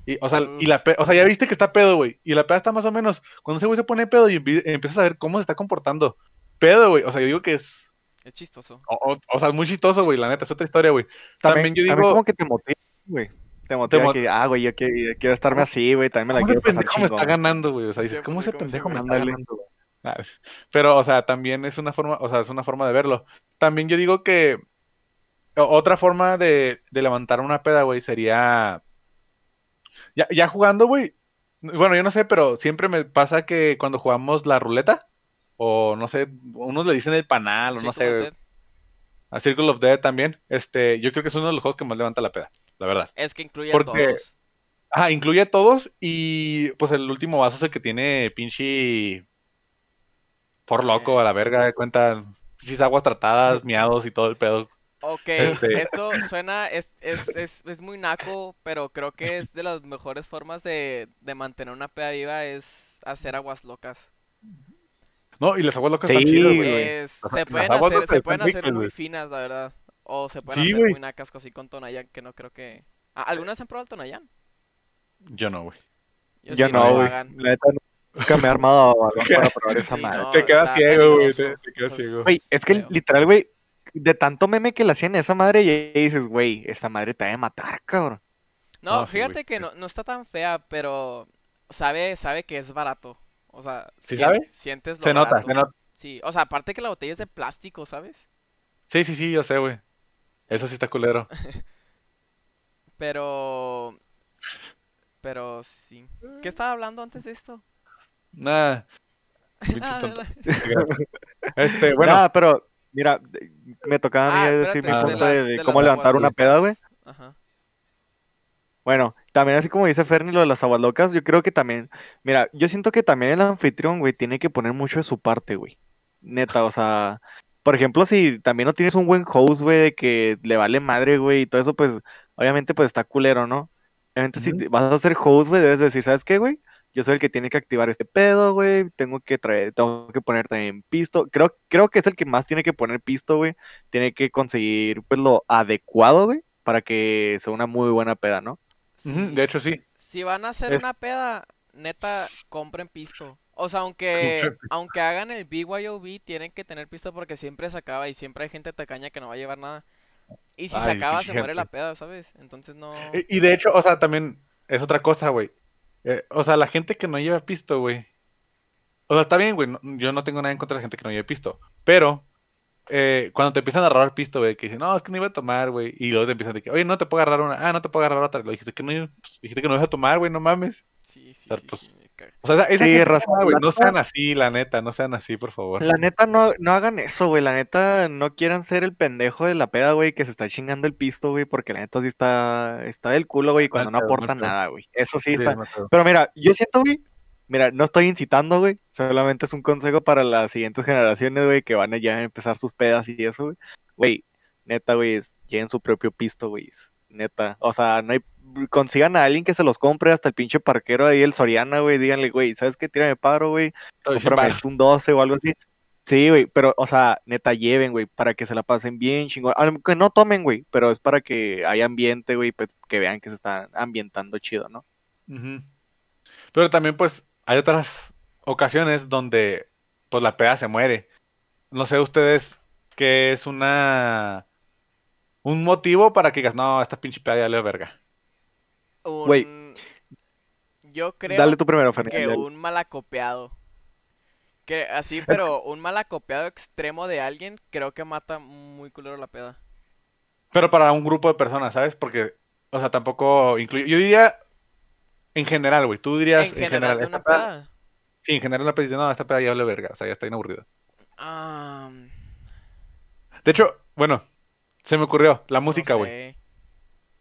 Y, o sea, y la pe- o sea, ya viste que está pedo, güey. Y la peda está más o menos. Cuando ese güey se pone pedo y empie- empiezas a ver cómo se está comportando. Pedo, güey. O sea, yo digo que es. Es chistoso. O, o- o sea, muy chistoso, güey. La neta, es otra historia, güey. También, También yo también digo- como que te motiva, güey. Te motiva mo- que, ah, güey, yo quiero, yo quiero estarme así, güey, también me la ¿Cómo quiero ese pasar pendejo me está ganando, güey? O sea, dices, ¿cómo ese pendejo me está ganando, güey? Ah, Pero, o sea, también es una forma, o sea, es una forma de verlo. También yo digo que otra forma de, de levantar una peda, güey, sería ya, ya jugando, güey. Bueno, yo no sé, pero siempre me pasa que cuando jugamos la ruleta, o no sé, unos le dicen el panal, o no Circle sé, a Circle of Death también, este, yo creo que es uno de los juegos que más levanta la peda, la verdad. Es que incluye a Porque- todos. Ajá, incluye a todos y pues el último vaso es el que tiene pinche por loco a la verga, de cuenta pinches aguas tratadas, miados y todo el pedo. Ok, Este- esto suena, es, es, es, es muy naco, pero creo que es de las mejores formas de, de mantener una peda viva es hacer aguas locas. No, y las aguas locas están Sí, chidas, güey. güey. Es- Las- se pueden hacer, se están pueden hacer ricas, muy finas, la verdad. O se pueden Sí, hacer güey. muy nacas así con Tonayán, que no creo que... Ah, ¿Algunas han probado el Tonayán? Yo no, güey. Yo Yo sí, no, güey. hagan. La neta, nunca me he armado a balón para probar esa Sí, madre. no, te quedas ciego, güey, te, quedas Pues, ciego. Güey, es que Feo. literal, güey, de tanto meme que le hacían a esa madre, y dices, güey, esa madre te va a matar, cabrón. No, sí, fíjate que no, no está tan fea, pero sabe, sabe que es barato. O sea, ¿Sí sien- sabe? sientes lo Se nota, barato. se nota. Sí, o sea, aparte que la botella es de plástico, ¿sabes? Sí, sí, sí, yo sé, güey. Eso sí está culero. Pero... Pero sí. ¿Qué estaba hablando antes de esto? Nada. Este, bueno, Nada, pero, mira, me tocaba a mí Ah, decir mi punto de de, las- de de cómo levantar aguas una peda, güey. Ajá. Bueno, también así como dice Ferni lo de las aguas locas, yo creo que también, mira, yo siento que también el anfitrión, güey, tiene que poner mucho de su parte, güey. Neta, o sea, por ejemplo, si también no tienes un buen host, güey, de que le vale madre, güey, y todo eso, pues, obviamente, pues está culero, ¿no? Obviamente, si vas a ser host, güey, debes decir, ¿sabes qué, güey? Yo soy el que tiene que activar este pedo, güey, tengo que traer, tengo que poner también pisto. Creo, creo que es el que más tiene que poner pisto, güey. Tiene que conseguir, pues, lo adecuado, güey, para que sea una muy buena peda, ¿no? Sí, de hecho sí. Si van a hacer Es- una peda, neta, compren pisto. O sea, aunque, aunque hagan el BYOB, tienen que tener pisto porque siempre se acaba y siempre hay gente tacaña que no va a llevar nada. Y si se acaba, se muere la peda, ¿sabes? Entonces no... Y, y de hecho, o sea, también es otra cosa, güey. Eh, o sea, la gente que no lleva pisto, güey. O sea, está bien, güey. no- yo no tengo nada en contra de la gente que no lleva pisto. Pero, eh, cuando te empiezan a agarrar pisto, güey, que dicen, no, es que no iba a tomar, güey. Y luego te empiezan de que, oye, no te puedo agarrar una. Ah, no te puedo agarrar otra. Lo dijiste que no, pues, dijiste que no ibas a tomar, güey, no mames. Sí, sí, sea, sí, pues, sí. O sea, esa Sí, ah, güey, no sean así, la neta, no sean así, por favor. La neta, no, no hagan eso, güey. La neta, no quieran ser el pendejo de la peda, güey, que se está chingando el pisto, güey, porque la neta sí está, está del culo, güey, cuando no aporta nada, güey. Eso sí Sí, está. Pero mira, yo siento, güey, mira, no estoy incitando, güey. Solamente es un consejo para las siguientes generaciones, güey, que van a ya empezar sus pedas y eso, güey. Güey, neta, güey, lleven su propio pisto, güey. Neta. O sea, no hay. Consigan a alguien que se los compre hasta el pinche parquero ahí, el Soriana, güey. Díganle, güey, ¿sabes qué? Tírame paro, güey. Cómprame un 12 o algo así. Sí, güey, pero, o sea, neta, lleven, güey, para que se la pasen bien, chingón. Aunque no tomen, güey, pero es para que haya ambiente, güey, pues, que vean que se está ambientando chido, ¿no? Pero también, pues, hay otras ocasiones donde, pues, la peda se muere. No sé ustedes qué es una... Un motivo para que digas, no, esta pinche peda ya le verga. Güey. Un... Yo creo Dale tú primero, que un malacopiado. Que así, pero un malacopiado extremo de alguien creo que mata muy culero la peda. Pero para un grupo de personas, ¿sabes? Porque, O sea, tampoco incluye. Yo diría en general, güey. Tú dirías En general de una peda-. Sí, en general la peda dice, no, esta peda ya vale verga. O sea, ya está inaburrida. Ah, De hecho, bueno, se me ocurrió. La música, güey. sé.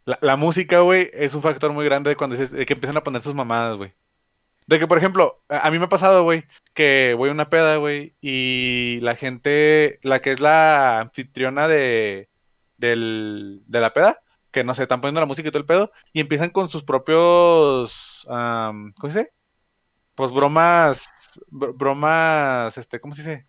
La, la música, güey, es un factor muy grande de cuando dices, de que empiezan a poner sus mamadas, güey. De que, por ejemplo, a, a mí me ha pasado, güey, que voy a una peda, güey, y la gente, la que es la anfitriona de, del, de la peda, que no sé, están poniendo la música y todo el pedo, y empiezan con sus propios, ¿cómo se dice? Pues bromas, br- bromas, este, ¿cómo se dice?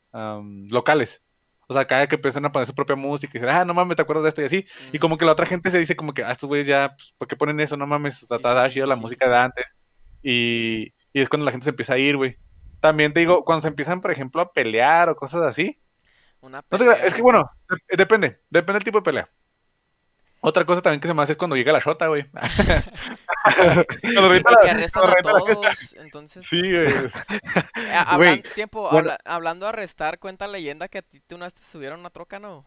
Locales. O sea, cada que empiezan a poner su propia música y dicen, ah, no mames, ¿te acuerdas de esto? Y así. Y como que la otra gente se dice como que, ah, estos güeyes ya, pues, ¿por qué ponen eso? No mames, o sea, Sí, está sí, sí, la música de antes. Y, y es cuando la gente se empieza a ir, güey. También te digo, cuando se empiezan, por ejemplo, a pelear o cosas así. Una No te creas, es pelea. que bueno, de- depende, depende del tipo de pelea. Otra cosa también que se me hace es cuando llega la shota, güey. Cuando la- que arrestan a la todos. Entonces, Sí, güey. eh, hablan- tiempo, bueno. habla- hablando de arrestar, cuenta leyenda que a ti te una vez te subieron una troca, ¿no?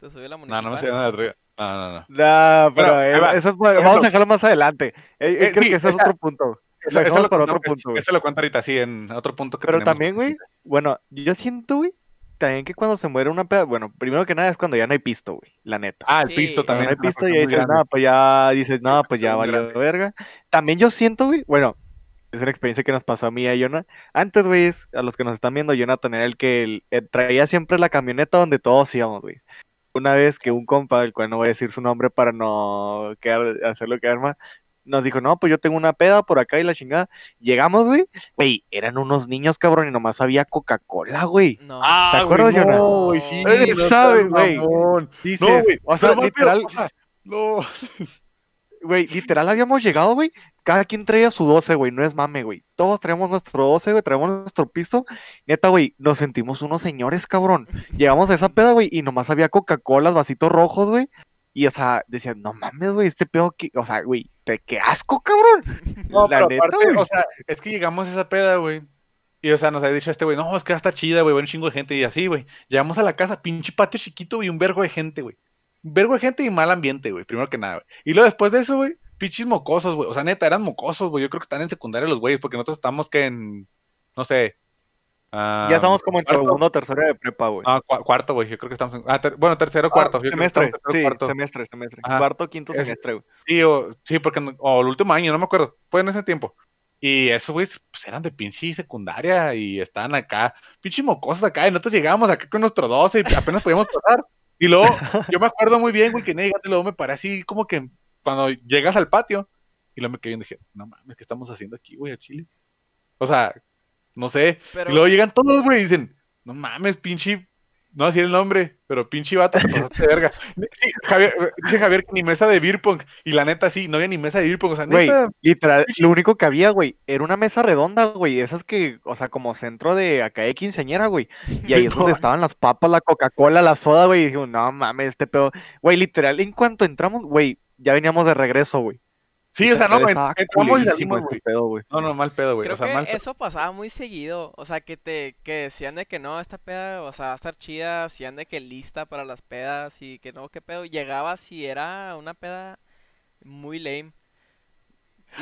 Te subió la No, municipal. no me sé nada de otra- No, no, no. Nah, pero eh, va. eso vamos a dejarlo más adelante. Eh, eh, creo sí, que ese es otro punto. Eso, Lo eso dejamos lo para otro punto, güey. Eso lo cuento ahorita, sí, en otro punto que Pero tenemos. también, güey, bueno, yo siento, güey, también que cuando se muere una peda, bueno, primero que nada es cuando ya no hay pisto, güey, la neta. Ah, el Sí. pisto también. no hay una pisto y muy dices, no, pues ya dices, no, pues ya valió grande. verga. También yo siento, güey, bueno, es una experiencia que nos pasó a mí y a Jonah. Antes, güey, a los que nos están viendo, Jonathan era el que el- eh, traía siempre la camioneta donde todos íbamos, güey. Una vez que un compa, el cual no voy a decir su nombre para no quedar, hacerlo quedar mal, nos dijo, no, pues yo tengo una peda por acá y la chingada. Llegamos, güey, güey, eran unos niños, cabrón, y nomás había Coca-Cola, güey. No. Ah, ¿Te güey, acuerdas, Jonah? No, güey, sí. No sabe, seas güey. Dices, No, güey. o sea, pero literal, peor, o sea, no. Güey, literal habíamos llegado, güey. Cada quien traía su 12, güey. No es mame, güey. Todos traemos nuestro 12, güey. Traemos nuestro pisto. Neta, güey. Nos sentimos unos señores, cabrón. Llegamos a esa peda, güey. Y nomás había Coca-Cola, vasitos rojos, güey. Y, o sea, decían, no mames, güey. Este pedo, que... o sea, güey. Te- ¡Qué asco, cabrón! No, La pero neta, aparte, güey. o sea, es que llegamos a esa peda, güey. Y, o sea, nos ha dicho este güey, no, es que está chida, güey, va un chingo de gente. Y así, güey. Llegamos a la casa, pinche patio chiquito y un vergo de gente, güey. Un vergo de gente y mal ambiente, güey, primero que nada, güey. Y luego después de eso, güey, pinches mocosos, güey. O sea, neta, eran mocosos, güey. Yo creo que están en secundaria los güeyes, porque nosotros estamos que en, no sé. Ah, ya estamos como en cuarto. segundo o tercero de prepa, güey. Ah, cua- cuarto, güey. Yo creo que estamos en. Ah, ter- bueno, tercero, Ah, cuarto. Yo semestre, estamos tercero, sí, cuarto. semestre, semestre. Ajá. Cuarto, quinto Es- semestre, güey. Sí, o, sí, porque. no- O el último año, no me acuerdo. Fue en ese tiempo. Y esos güeyes, pues eran de pinche secundaria y estaban acá, pinche mocosos acá. Y nosotros llegábamos acá con nuestro 12 y apenas podíamos pasar. Y luego, yo me acuerdo muy bien, güey, que no llegaste. y Luego me paré así, como que cuando llegas al patio. Y luego me quedé y dije, no mames, ¿qué estamos haciendo aquí, güey, a Chile? O sea, no sé. Pero, Y luego llegan todos, güey, y dicen, no mames, pinche, no voy a decir el nombre, pero pinche vato, te pasaste de verga. Sí, Javier, dice Javier que ni mesa de beer pong, y la neta sí, no había ni mesa de beer pong, o sea, Güey, neta, literal, lo único que había, güey, era una mesa redonda, güey, esas que, o sea, como centro de acá de quinceañera, güey, y ahí es donde estaban las papas, la Coca-Cola, la soda, güey, y dije, no mames, este pedo, güey, literal, en cuanto entramos, güey, ya veníamos de regreso, güey. Sí, o sea, no, entramos y culerísimo salimos, güey. este pedo, güey. No, no, mal pedo, güey, creo o sea, que mal pedo. eso pasaba muy seguido. O sea, que te que decían de que no, esta peda, o sea, va a estar chida. Hacían de que lista para las pedas y que no, qué pedo. Llegabas y era una peda muy lame.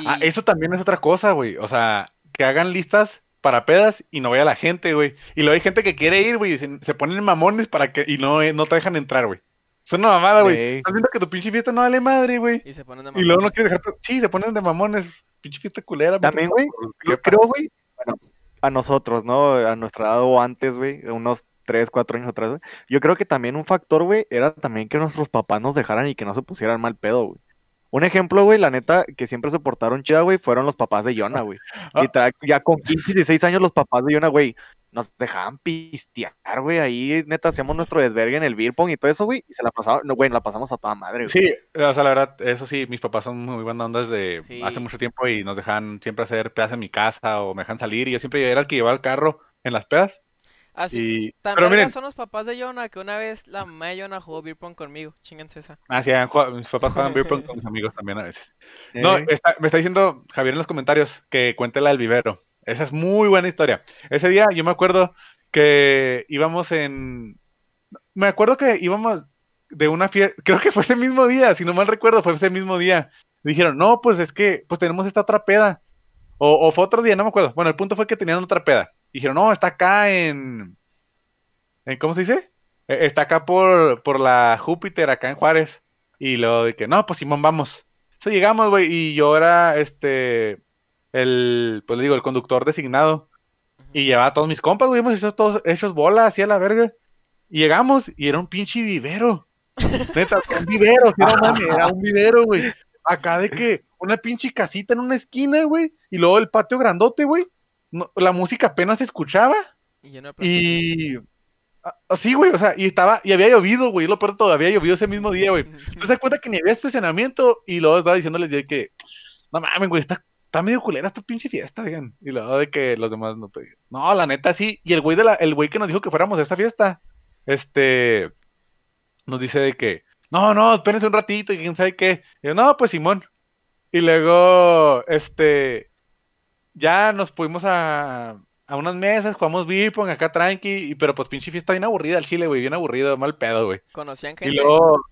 Ah, eso también es otra cosa, güey, o sea, que hagan listas para pedas y no vaya la gente, güey. Y luego hay gente que quiere ir, güey, y se, se ponen mamones para que, y no, eh, no te dejan entrar, güey. Es una mamada, güey. Sí. Estás viendo que tu pinche fiesta no vale madre, güey. Y se ponen de Y luego no mamones. quieres dejar. Sí, se ponen de mamones. Pinche fiesta culera. También, güey, Yo creo, güey, bueno, a nosotros, ¿no? A nuestra edad o antes, güey, unos 3, 4 años atrás, güey. Yo creo que también un factor, güey, era también que nuestros papás nos dejaran y que no se pusieran mal pedo, güey. Un ejemplo, güey, la neta, que siempre se portaron chida, güey, fueron los papás de Yona, güey. Ah. Ya con 15, 16 años los papás de Yona, güey, nos dejaban pistear, güey. Ahí, neta, hacíamos nuestro desvergue en el beer pong y todo eso, güey. Y se la pasaba, no, güey, la pasamos a toda madre, güey. Sí, o sea, la verdad, eso sí, mis papás son muy buenas ondas de Sí. hace mucho tiempo y nos dejan siempre hacer pedas en mi casa o me dejan salir y yo siempre era el que llevaba el carro en las pedas. Así, Y... tan Pero miren, son los papás de Jonah que una vez la mamá de Jonah jugó beer pong conmigo. Chinguense esa. ah, sí, jugado- mis papás juegan beer pong con mis amigos también a veces. No, está- me está diciendo Javier en los comentarios que cuente la del vivero. Esa es muy buena historia. Ese día yo me acuerdo que íbamos en... Me acuerdo que íbamos... de una fiesta, creo que fue ese mismo día, si no mal recuerdo, fue ese mismo día. Dijeron, no, pues es que, pues tenemos esta otra peda. O, o fue otro día, no me acuerdo. Bueno, el punto fue que tenían otra peda. Dijeron, no, está acá en, en ¿cómo se dice? E- Está acá por, por la Júpiter, acá en Juárez. Y luego de que, no, pues Simón, vamos. Eso llegamos, güey, y yo era, este, el, pues le digo, el conductor designado. Y llevaba a todos mis compas, güey, hemos hecho todos hechos bolas, así a la verga. Y llegamos y era un pinche vivero. Neta, un vivero, no mames, era un vivero, güey. Acá de que una pinche casita en una esquina, güey. Y luego el patio grandote, güey. No- la música apenas se escuchaba. Y. Y. ah, Sí, güey, o sea, y estaba, y había llovido, güey, lo peor había llovido ese mismo día, güey. Entonces se cuenta que ni había estacionamiento y luego estaba diciéndoles que, no mames, güey, está, está medio culera esta pinche fiesta, oigan. Y luego de que los demás no pedían. No, la neta sí. Y el güey de la, el güey que nos dijo que fuéramos a esta fiesta, este, nos dice de que, no, no, espérense un ratito y quién sabe qué. Y yo, no, pues Simón. Y luego, este, ya nos fuimos a, a unas mesas, jugamos beer pong acá tranqui, y, pero pues pinche fiesta bien aburrida al chile, güey, bien aburrido, mal pedo, güey. ¿Conocían Y gente? luego,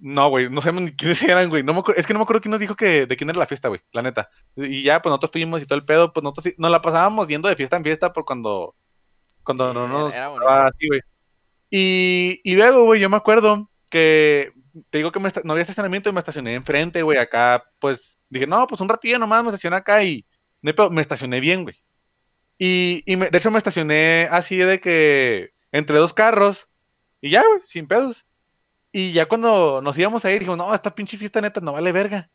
no, güey, no sabemos ni quiénes eran, güey. No me es que no me acuerdo quién nos dijo que de quién era la fiesta, güey, la neta. Y ya, pues nosotros fuimos y todo el pedo, pues nosotros sí- nos la pasábamos yendo de fiesta en fiesta por cuando, cuando Sí, no nos estaba así, güey. Y, y luego, güey, yo me acuerdo que te digo que me no había estacionamiento y me estacioné enfrente, güey, acá, pues dije, no, pues un ratillo nomás me estacioné acá y no hay pedo, me estacioné bien, güey. Y, y me- de hecho me estacioné así de que entre dos carros y ya, güey, sin pedos. Y ya cuando nos íbamos a ir, dijimos, no, esta pinche fiesta neta no vale verga.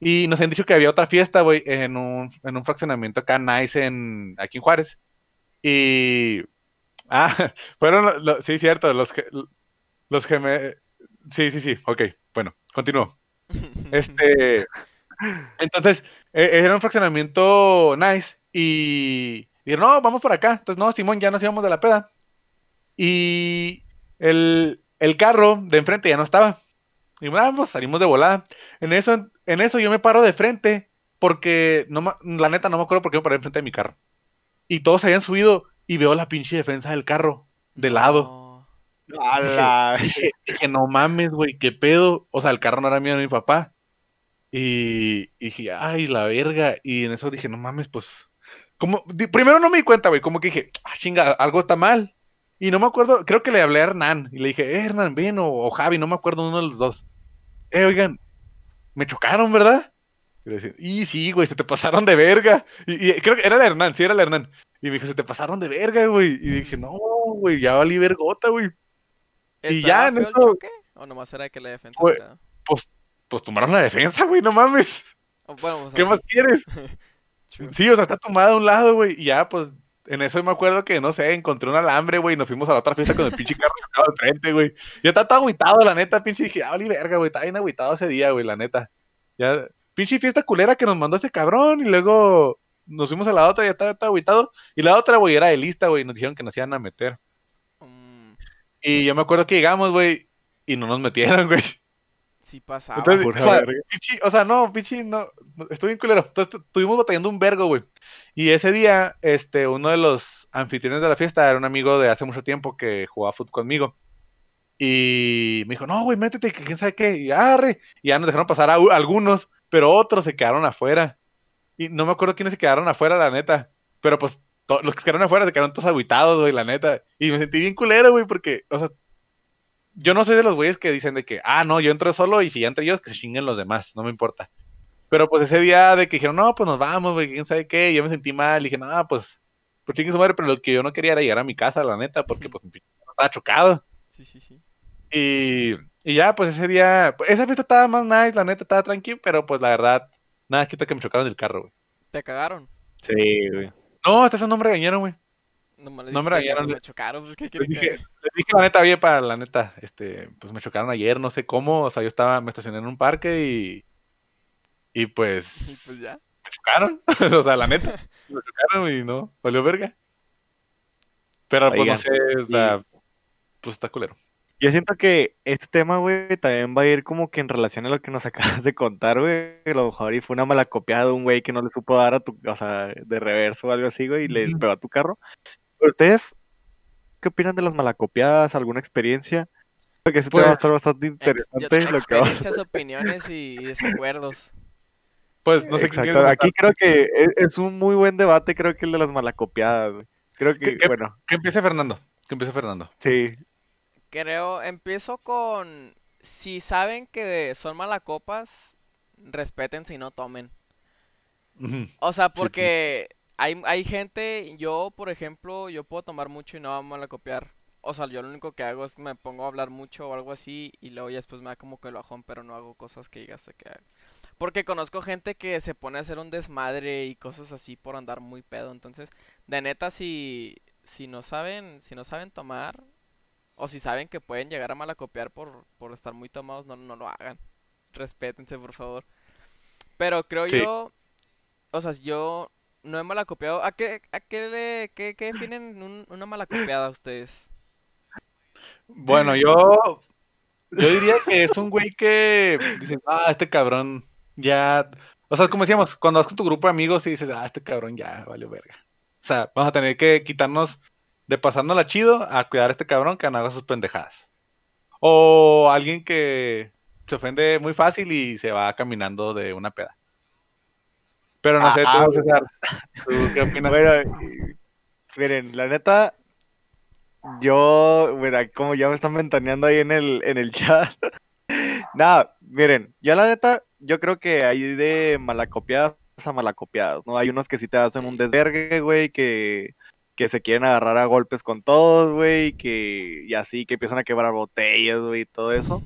Y nos han dicho que había otra fiesta, güey, en un, en un fraccionamiento acá, nice, en, aquí en Juárez. Y. Ah, fueron, lo- sí, cierto, los. Los me. Sí, sí, sí, ok, bueno, continúo. Este. Entonces, eh, era un fraccionamiento nice. Y. Dijeron, no, vamos por acá. Entonces, no, Simón, ya nos íbamos de la peda. Y. El, el carro de enfrente ya no estaba. Y vamos, salimos de volada. En eso, en eso yo me paro de frente. Porque, no, la neta, no me acuerdo por qué me paré enfrente de mi carro. Y todos se habían subido. Y veo la pinche defensa del carro. De lado. No. A la- Dije, dije, no mames, güey, qué pedo. O sea, el carro no era mío, era mi papá. Y, y dije, ay, la verga. Y en eso dije, no mames, pues. Como, di- primero no me di cuenta, güey. Como que dije, ah, chinga, algo está mal. Y no me acuerdo, creo que le hablé a Hernán. Y le dije, eh, Hernán, ven, o, o Javi, no me acuerdo uno de los dos. Eh, oigan, me chocaron, ¿verdad? Y le decía, y sí, güey, se te pasaron de verga. Y, y creo que era el Hernán, sí, era el Hernán. Y me dijo, se te pasaron de verga, güey. Y dije, no, güey, ya valí vergota, güey. Y ya ¿Estaba en feo el eso- choque? ¿O nomás era que la defensa Fue- tiraba? Pues tomaron la defensa, güey, no mames. O Bueno, pues ¿Qué así, más quieres? Sí, o sea, está tomada a un lado, güey. Y ya, pues, en eso me acuerdo que, no sé, encontré un alambre, güey. y Nos fuimos a la otra fiesta con el pinche carro sacado al frente, güey. Yo estaba todo agüitado, la neta, pinche. Dije, ah, verga, güey. Estaba bien agüitado ese día, güey, la neta. Ya, pinche fiesta culera que nos mandó ese cabrón. Y luego nos fuimos a la otra y ya estaba, estaba agüitado. Y la otra, güey, era de lista, güey. Nos dijeron que nos iban a meter. Mm, Y yo me acuerdo que llegamos, güey. Y no nos metieron, güey. Sí pasaba. Entonces, o, sea, pinche- o sea, no, pinche, no, no, estoy bien culero. Entonces tu- estuvimos batallando un vergo, güey. Y ese día, este, uno de los anfitriones de la fiesta era un amigo de hace mucho tiempo que jugaba fútbol conmigo. Y me dijo, no, güey, métete, que quién sabe qué. Y arre. Y ya nos dejaron pasar a algunos, pero otros se quedaron afuera. Y no me acuerdo quiénes se quedaron afuera, la neta. Pero pues, los que quedaron afuera se quedaron todos agüitados, güey, la neta. Y me sentí bien culero, güey, porque, o sea, yo no soy de los güeyes que dicen de que, ah, no, yo entro solo y si ya entre ellos, que se chinguen los demás, no me importa. Pero pues ese día de que dijeron, no, pues nos vamos, güey, quién sabe qué, y yo me sentí mal, dije, no, pues, pues chinguen su madre, pero lo que yo no quería era llegar a mi casa, la neta, porque pues mi pinche carro estaba chocado. Sí, sí, sí. Y, y ya, pues ese día, esa fiesta estaba más nice, la neta estaba tranquila, pero pues la verdad, nada quita que me chocaron el carro, güey. ¿Te cagaron? Sí, güey. No, hasta eso no me regañaron, güey. No me le- me chocaron. Pues, ¿qué Les dije, les dije la neta, oye, para la neta, este, pues me chocaron ayer, no sé cómo, o sea, yo estaba, me estacioné en un parque y, y pues, Y pues ya. me chocaron, o sea, la neta, me chocaron y no, valió verga. Pero pues no sé, o sea, pues está culero. Yo siento que este tema, güey, también va a ir como que en relación a lo que nos acabas de contar, güey. A lo mejor y fue una mala copiada de un güey que no le supo dar a tu, o sea, de reverso o algo así, güey, y le pegó a tu carro. Ustedes, ¿qué opinan de las malacopiadas? ¿Alguna experiencia? que ese tema va a Pues, estar bastante Ex- interesante. lo que vamos- experiencias, opiniones y, y desacuerdos. Pues no sé Exacto, aquí creo que es, es un muy buen debate, creo que el de las malacopiadas. Creo que, ¿Qué- qué- bueno, Que empiece Fernando. Que empiece Fernando. sí. Creo, empiezo con, si saben que son malacopas, respétense y no tomen. O sea, sí. porque hay, hay gente, yo por ejemplo, yo puedo tomar mucho y no vamos a copiar. O sea, yo lo único que hago es que me pongo a hablar mucho o algo así y luego ya después me da como que el bajón, pero no hago cosas que digas que haga. Porque conozco gente que se pone a hacer un desmadre y cosas así por andar muy pedo. Entonces, de neta, si, si no saben, si no saben tomar, o si saben que pueden llegar a malacopiar por, por estar muy tomados, no, no lo hagan. Respétense, por favor. Pero creo Sí. yo, o sea, yo no he malacopiado. ¿A qué, a qué, le, qué, qué definen un- una malacopiada ustedes? Bueno, yo, yo diría que es un güey que dices, ah, este cabrón ya. O sea, como decíamos, cuando vas con tu grupo de amigos y dices, ah, este cabrón ya valió verga. O sea, vamos a tener que quitarnos de pasándola chido a cuidar a este cabrón que no haga sus pendejadas. O alguien que se ofende muy fácil y se va caminando de una peda. Pero no sé, tú, Ah, César, ¿tú qué opinas? Bueno, miren, la neta, yo, mira, como ya me están ventaneando ahí en el, en el chat. Nada, miren, yo la neta, yo creo que hay de malacopiadas a malacopiadas, ¿no? Hay unos que sí te hacen un desvergue, güey, que, que se quieren agarrar a golpes con todos, güey, que, y así, que empiezan a quebrar botellas, güey, y todo eso.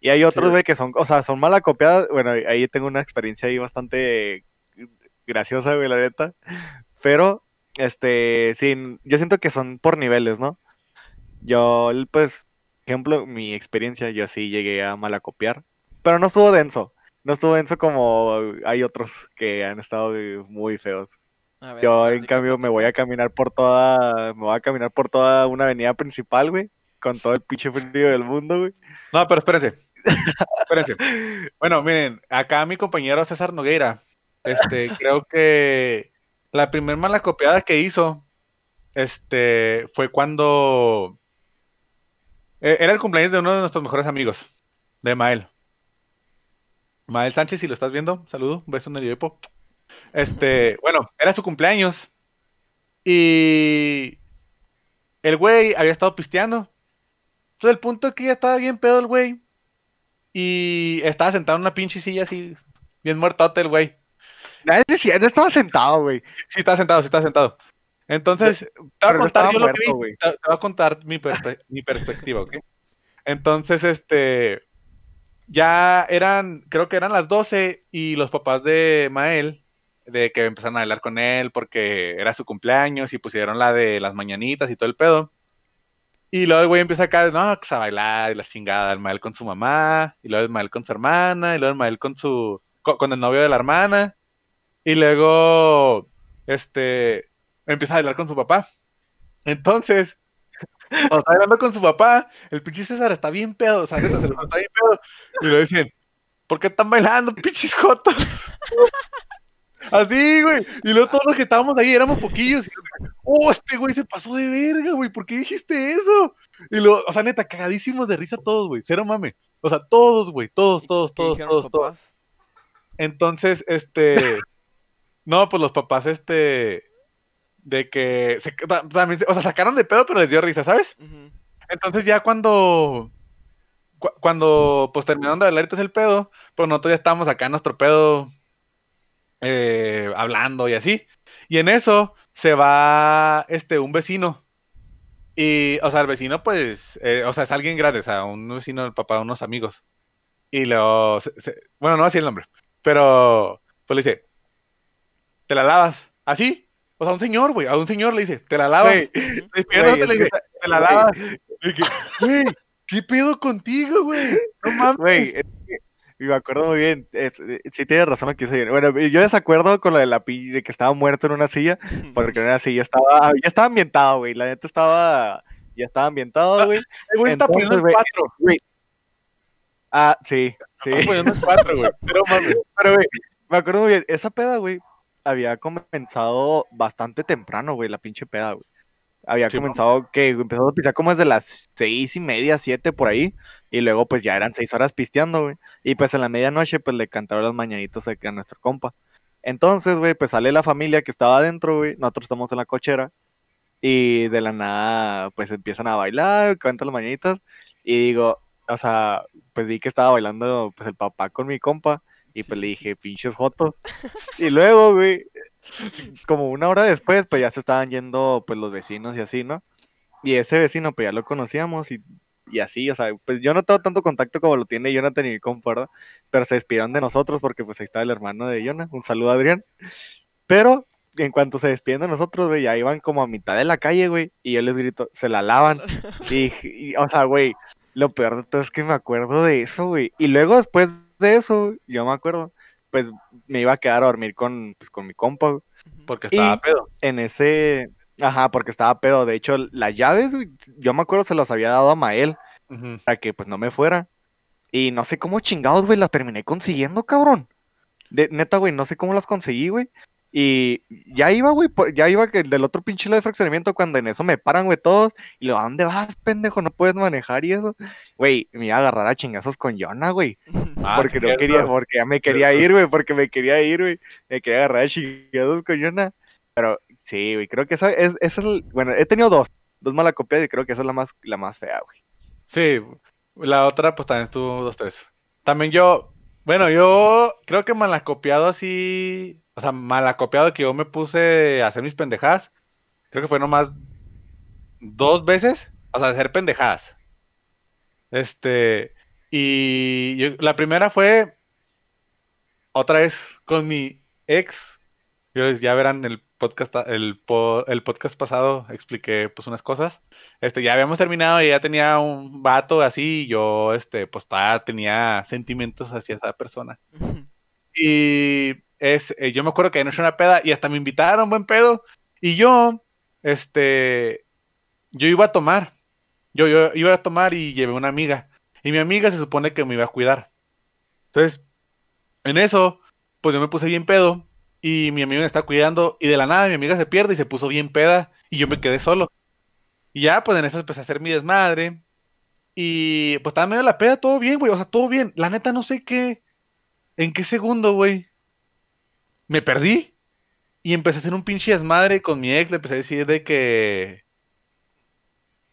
Y hay otros, güey. güey, que son, o sea, son malacopiadas, bueno, ahí tengo una experiencia ahí bastante graciosa, güey, la neta. Pero, este, sí, yo siento que son por niveles, ¿no? Yo, pues, ejemplo, mi experiencia, yo sí llegué a malacopiar, pero no estuvo denso. No estuvo denso como hay otros que han estado muy feos. A ver, Yo, en cambio, me voy a caminar por toda, me voy a caminar por toda una avenida principal, güey, con todo el pinche frío del mundo, güey. No, pero espérense. Espérense. Bueno, miren, acá mi compañero César Nogueira, este, creo que la primer mala copiada que hizo, este, fue cuando eh, era el cumpleaños de uno de nuestros mejores amigos, de Mael. Mael Sánchez, si lo estás viendo, saludo, un beso en el yoipo. Este, bueno, era su cumpleaños y el güey había estado pisteando. Entonces el punto es que ya estaba bien pedo el güey. Y estaba sentado en una pinche silla así, bien muertote el güey. Nadie decía, no estaba sentado, güey. Sí, estaba sentado, sí, estaba sentado. Entonces, te voy a contar yo lo que muerto, vi. güey. Te, te voy a contar mi, perspe- mi perspectiva, ¿ok? Entonces, este, ya eran, creo que eran las 12 y los papás de Mael, de que empezaron a bailar con él porque era su cumpleaños y pusieron la de las mañanitas y todo el pedo. Y luego el güey empieza acá, no, pues a bailar y la chingada, el Mael con su mamá, y luego el Mael con su hermana, y luego el Mael con su, co- con, el novio de la hermana, y luego, este, empieza a bailar con su papá. Entonces, cuando está bailando con su papá, el pinche César está bien pedo, o sea, neta, se lo está bien pedo, y le dicen, ¿por qué están bailando, pinches jotos? Así, güey. Y luego todos los que estábamos ahí éramos poquillos. Y, oh, este güey se pasó de verga, güey. ¿Por qué dijiste eso? Y luego, o sea, neta, cagadísimos de risa todos, güey. Cero mame. O sea, todos, güey. Todos, ¿Y todos, todos, todos? Entonces, este. No, pues los papás, este. De que. Se, ta- también, o sea, sacaron de pedo, pero les dio risa, ¿sabes? Entonces ya cuando. cu- Cuando pues terminaron de todo el pedo, pues nosotros ya estábamos acá en nuestro pedo. eh, hablando y así. Y en eso se va este un vecino. Y, o sea, el vecino, pues, eh, o sea, es alguien grande, o sea, un vecino del papá unos amigos. Y luego, se- se- bueno, no así el nombre, pero, pues le dice, ¿te la lavas? ¿Así? O sea, a un señor, güey, a un señor le dice, ¿te la lavas? Güey, Ujú. Y güey, nosotros es le dice, ¿te la lavas? Güey, ¿qué pedo contigo, güey? No mames. Güey, es que- y me acuerdo muy bien, es, eh, sí tienes razón que dice. Bueno, yo desacuerdo con lo de la de que estaba muerto en una silla, porque en una silla estaba, ya estaba ambientado, güey, la neta estaba, ya estaba ambientado, güey. El güey está poniendo güey, cuatro. güey. Ah, sí, sí. Está poniendo en cuatro, güey. Pero mames. Pero, güey, me acuerdo muy bien, esa peda, güey, había comenzado bastante temprano, güey, la pinche peda, güey. Había Sí, comenzado que empezó a pisar como desde las seis y media, siete por ahí. Y luego pues ya eran seis horas pisteando, güey. Y pues en la medianoche pues le cantaron las mañanitas a, a nuestro compa. Entonces, güey, pues sale la familia que estaba adentro, güey. Nosotros estamos en la cochera. Y de la nada, pues empiezan a bailar, cantan las mañanitas. Y digo, o sea, pues vi que estaba bailando pues el papá con mi compa. Y pues le dije, pinches jotos. Y luego, güey, como una hora después, pues ya se estaban yendo pues los vecinos y así, ¿no? Y ese vecino, pues ya lo conocíamos y, y así, o sea, pues yo no tengo tanto contacto como lo tiene Jonathan y mi compa, ¿verdad? Pero se despidieron de nosotros porque pues ahí está el hermano de Jonah. Un saludo, Adrián. Pero en cuanto se despiden de nosotros, güey, ya iban como a mitad de la calle, güey, y yo les grito, se la lavan. Y, y, o sea, güey, lo peor de todo es que me acuerdo de eso, güey. Y luego después de eso, yo me acuerdo, pues me iba a quedar a dormir con, pues, con mi compa, güey. Porque estaba Y- pedo. En ese, ajá, porque estaba pedo. De hecho, las llaves, güey, yo me acuerdo se las había dado a Mael Ujú. para que pues no me fuera. Y no sé cómo chingados, güey, las terminé consiguiendo, cabrón. De, neta, güey, no sé cómo las conseguí, güey. Y ya iba, güey, ya iba que del otro pinche lado de fraccionamiento cuando en eso me paran, güey, todos. Y lo, ¿a dónde vas, pendejo? No puedes manejar y eso. Güey, me iba a agarrar a chingazos con Jonah, güey. Ah, porque no quería, porque ya me quería ir, güey, porque me quería ir, güey. Me quería agarrar a chingados con Jonah. Pero sí, güey, creo que esa es, es el- bueno, he tenido dos, dos malacopias y creo que esa es la más, la más fea, güey. Sí, la otra pues también estuvo dos, tres. También yo, bueno, yo creo que malacopiado así, o sea, malacopiado que yo me puse a hacer mis pendejadas, creo que fue nomás dos veces, o sea, hacer pendejadas. Este, y yo- la primera fue otra vez con mi ex. Yo, ya verán el podcast, el, el podcast pasado expliqué pues unas cosas. Este, ya habíamos terminado y ya tenía un vato así, y yo, este, pues tenía sentimientos hacia esa persona. Y es, eh, yo me acuerdo que no una peda y hasta me invitaron, buen pedo. Y yo, este, yo iba a tomar. Yo, yo iba a tomar y llevé una amiga. Y mi amiga se supone que me iba a cuidar. Entonces, en eso, pues yo me puse bien pedo. Y mi amiga me estaba cuidando. Y de la nada mi amiga se pierde y se puso bien peda. Y yo me quedé solo. Y ya, pues en eso empecé a hacer mi desmadre. Y pues estaba medio la peda, todo bien, güey. O sea, todo bien. La neta, no sé qué. ¿En qué segundo, güey? Me perdí. Y empecé a hacer un pinche desmadre con mi ex. Le empecé a decir de que.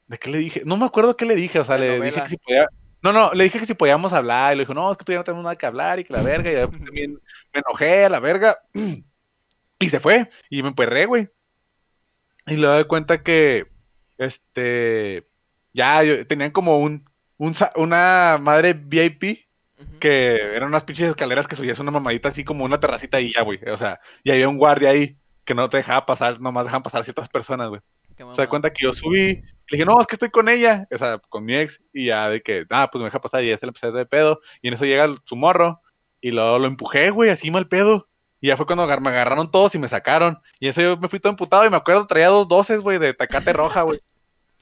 ¿De qué le dije? No me acuerdo qué le dije. O sea, le novela. dije que si podía. No, no, le dije que si podíamos hablar. Y le dijo, no, es que tú ya no tenemos nada que hablar. Y que la verga. Y también me enojé a la verga. Y se fue. Y me emperré, güey. Y luego de cuenta que. Este. Ya, yo, tenían como un. una madre VIP Que eran unas pinches escaleras que subías una mamadita así como una terracita y ya, güey. O sea, y había un guardia ahí que no te dejaba pasar, nomás dejaban pasar ciertas personas, güey. Se da cuenta que yo subí, le dije, no, es que estoy con ella, o sea, con mi ex, y ya de que, ah, pues me deja pasar, y ya se le empecé de pedo, y en eso llega su morro, y luego lo empujé, güey, así mal pedo. Y ya fue cuando me agarraron todos y me sacaron. Y eso yo me fui todo emputado y me acuerdo, traía dos doces, güey, de tacate roja, güey.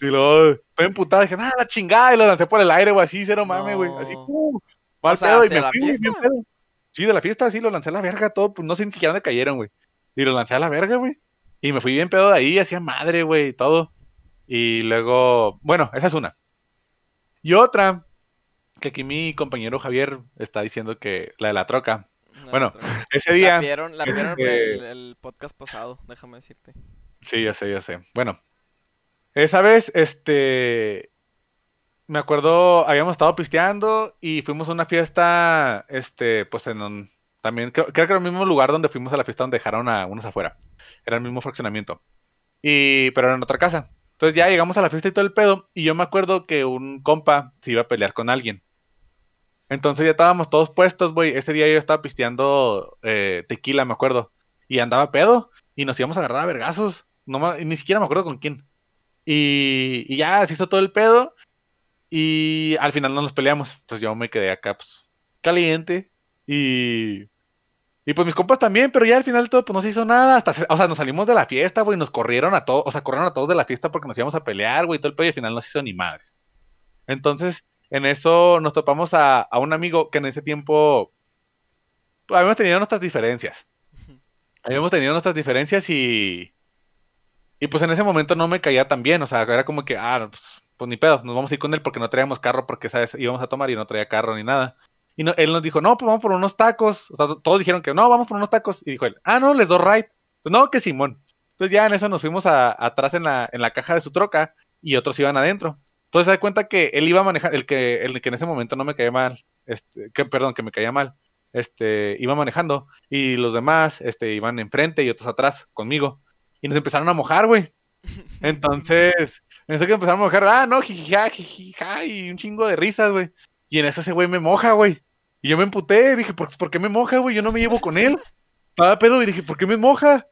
Y luego, estoy emputado, dije, nada, la chingada, y lo lancé por el aire, güey, así, cero mame, güey, así, No. Mal O sea, pedo, y ¿de me la fui, güey, bien pedo. Sí, de la fiesta, sí, lo lancé a la verga, todo, pues no sé ni siquiera dónde cayeron, güey. Y lo lancé a la verga, güey. Y me fui bien pedo de ahí, hacía madre, güey, y todo. Y luego, bueno, esa es una. Y otra, que aquí mi compañero Javier está diciendo que la de la troca. No, Bueno. Ese La día, vieron, la vieron este- el, el podcast pasado, déjame decirte. sí, ya sé, ya sé. Bueno, esa vez, este, me acuerdo, habíamos estado pisteando y fuimos a una fiesta, este, pues en un, también, creo, creo que era el mismo lugar donde fuimos a la fiesta donde dejaron a unos afuera. Era el mismo fraccionamiento. Y, pero era en otra casa. Entonces ya llegamos a la fiesta y todo el pedo. Y yo me acuerdo que un compa se iba a pelear con alguien. Entonces ya estábamos todos puestos, güey. Ese día yo estaba pisteando eh, tequila, me acuerdo. Y andaba pedo. Y nos íbamos a agarrar a vergazos. No, ni siquiera me acuerdo con quién. Y ya se hizo todo el pedo. Y al final no nos peleamos. Entonces yo me quedé acá, pues, caliente. Y. Y pues mis compas también, pero ya al final todo, pues no se hizo nada. Hasta, se- o sea, nos salimos de la fiesta, güey. Nos corrieron a todos, o sea, corrieron a todos de la fiesta porque nos íbamos a pelear, güey. y Todo el pedo y al final no se hizo ni madres. Entonces, en eso nos topamos a, a un amigo que en ese tiempo. pues, habíamos tenido nuestras diferencias. Habíamos tenido nuestras diferencias y. Y pues en ese momento no me caía tan bien, o sea, era como que, ah, pues, pues ni pedo, nos vamos a ir con él porque no traíamos carro, porque, ¿sabes? Íbamos a tomar y no traía carro ni nada. Y no, él nos dijo, no, pues vamos por unos tacos. O sea, todos dijeron que no, vamos por unos tacos. Y dijo él, ah, no, les doy ride. Pues no, que Simón. Entonces ya en eso nos fuimos a- atrás en la, en la caja de su troca y otros iban adentro. Entonces se da cuenta que él iba a manejar, el que, el que en ese momento no me caía mal, este, que, perdón, que me caía mal, este, iba manejando y los demás, este, iban enfrente y otros atrás conmigo. Y nos empezaron a mojar, güey. Entonces, en eso que empezaron a mojar, ah, no, jijija, jijija, y un chingo de risas, güey. Y en eso ese güey me moja, güey. Y yo me emputé, dije, ¿por, ¿por qué me moja, güey? Yo no me llevo con él. Estaba pedo y dije, ¿por qué me moja?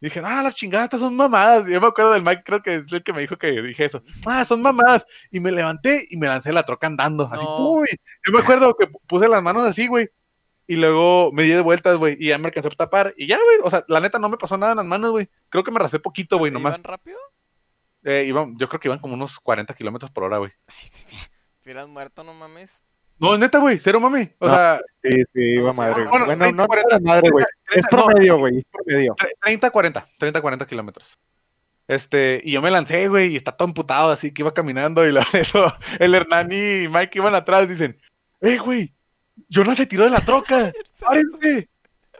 Y dije, ah, las chingadas son mamadas. Y yo me acuerdo del Mike, creo que es el que me dijo que dije eso. Ah, son mamadas. Y me levanté y me lancé la troca andando. Así, No. uy. Yo me acuerdo que puse las manos así, güey. Y luego me di de vueltas, güey. Y ya me alcancé a tapar. Y ya, güey. O sea, la neta no me pasó nada en las manos, güey. Creo que me raspé poquito, güey, nomás. ¿Iban rápido? Eh, iban- yo creo que iban como unos 40 kilómetros por hora, güey. Ay, sí, sí. Hubieras muerto, no mames. No, neta, güey. Cero mami. O No. sea, Sí, sí, iba No, madre. bueno, güey. bueno, Bueno, no, 40, no era madre, güey. Es 30, no, promedio, güey, es promedio. tre- 30, 40. 30, 40 kilómetros. Este, y yo me lancé, güey, y está todo emputado, así que iba caminando. Y la, eso, el Hernán y Mike iban atrás. Dicen, ¡eh, güey! Jonas se tiró de la troca. ¡Párense!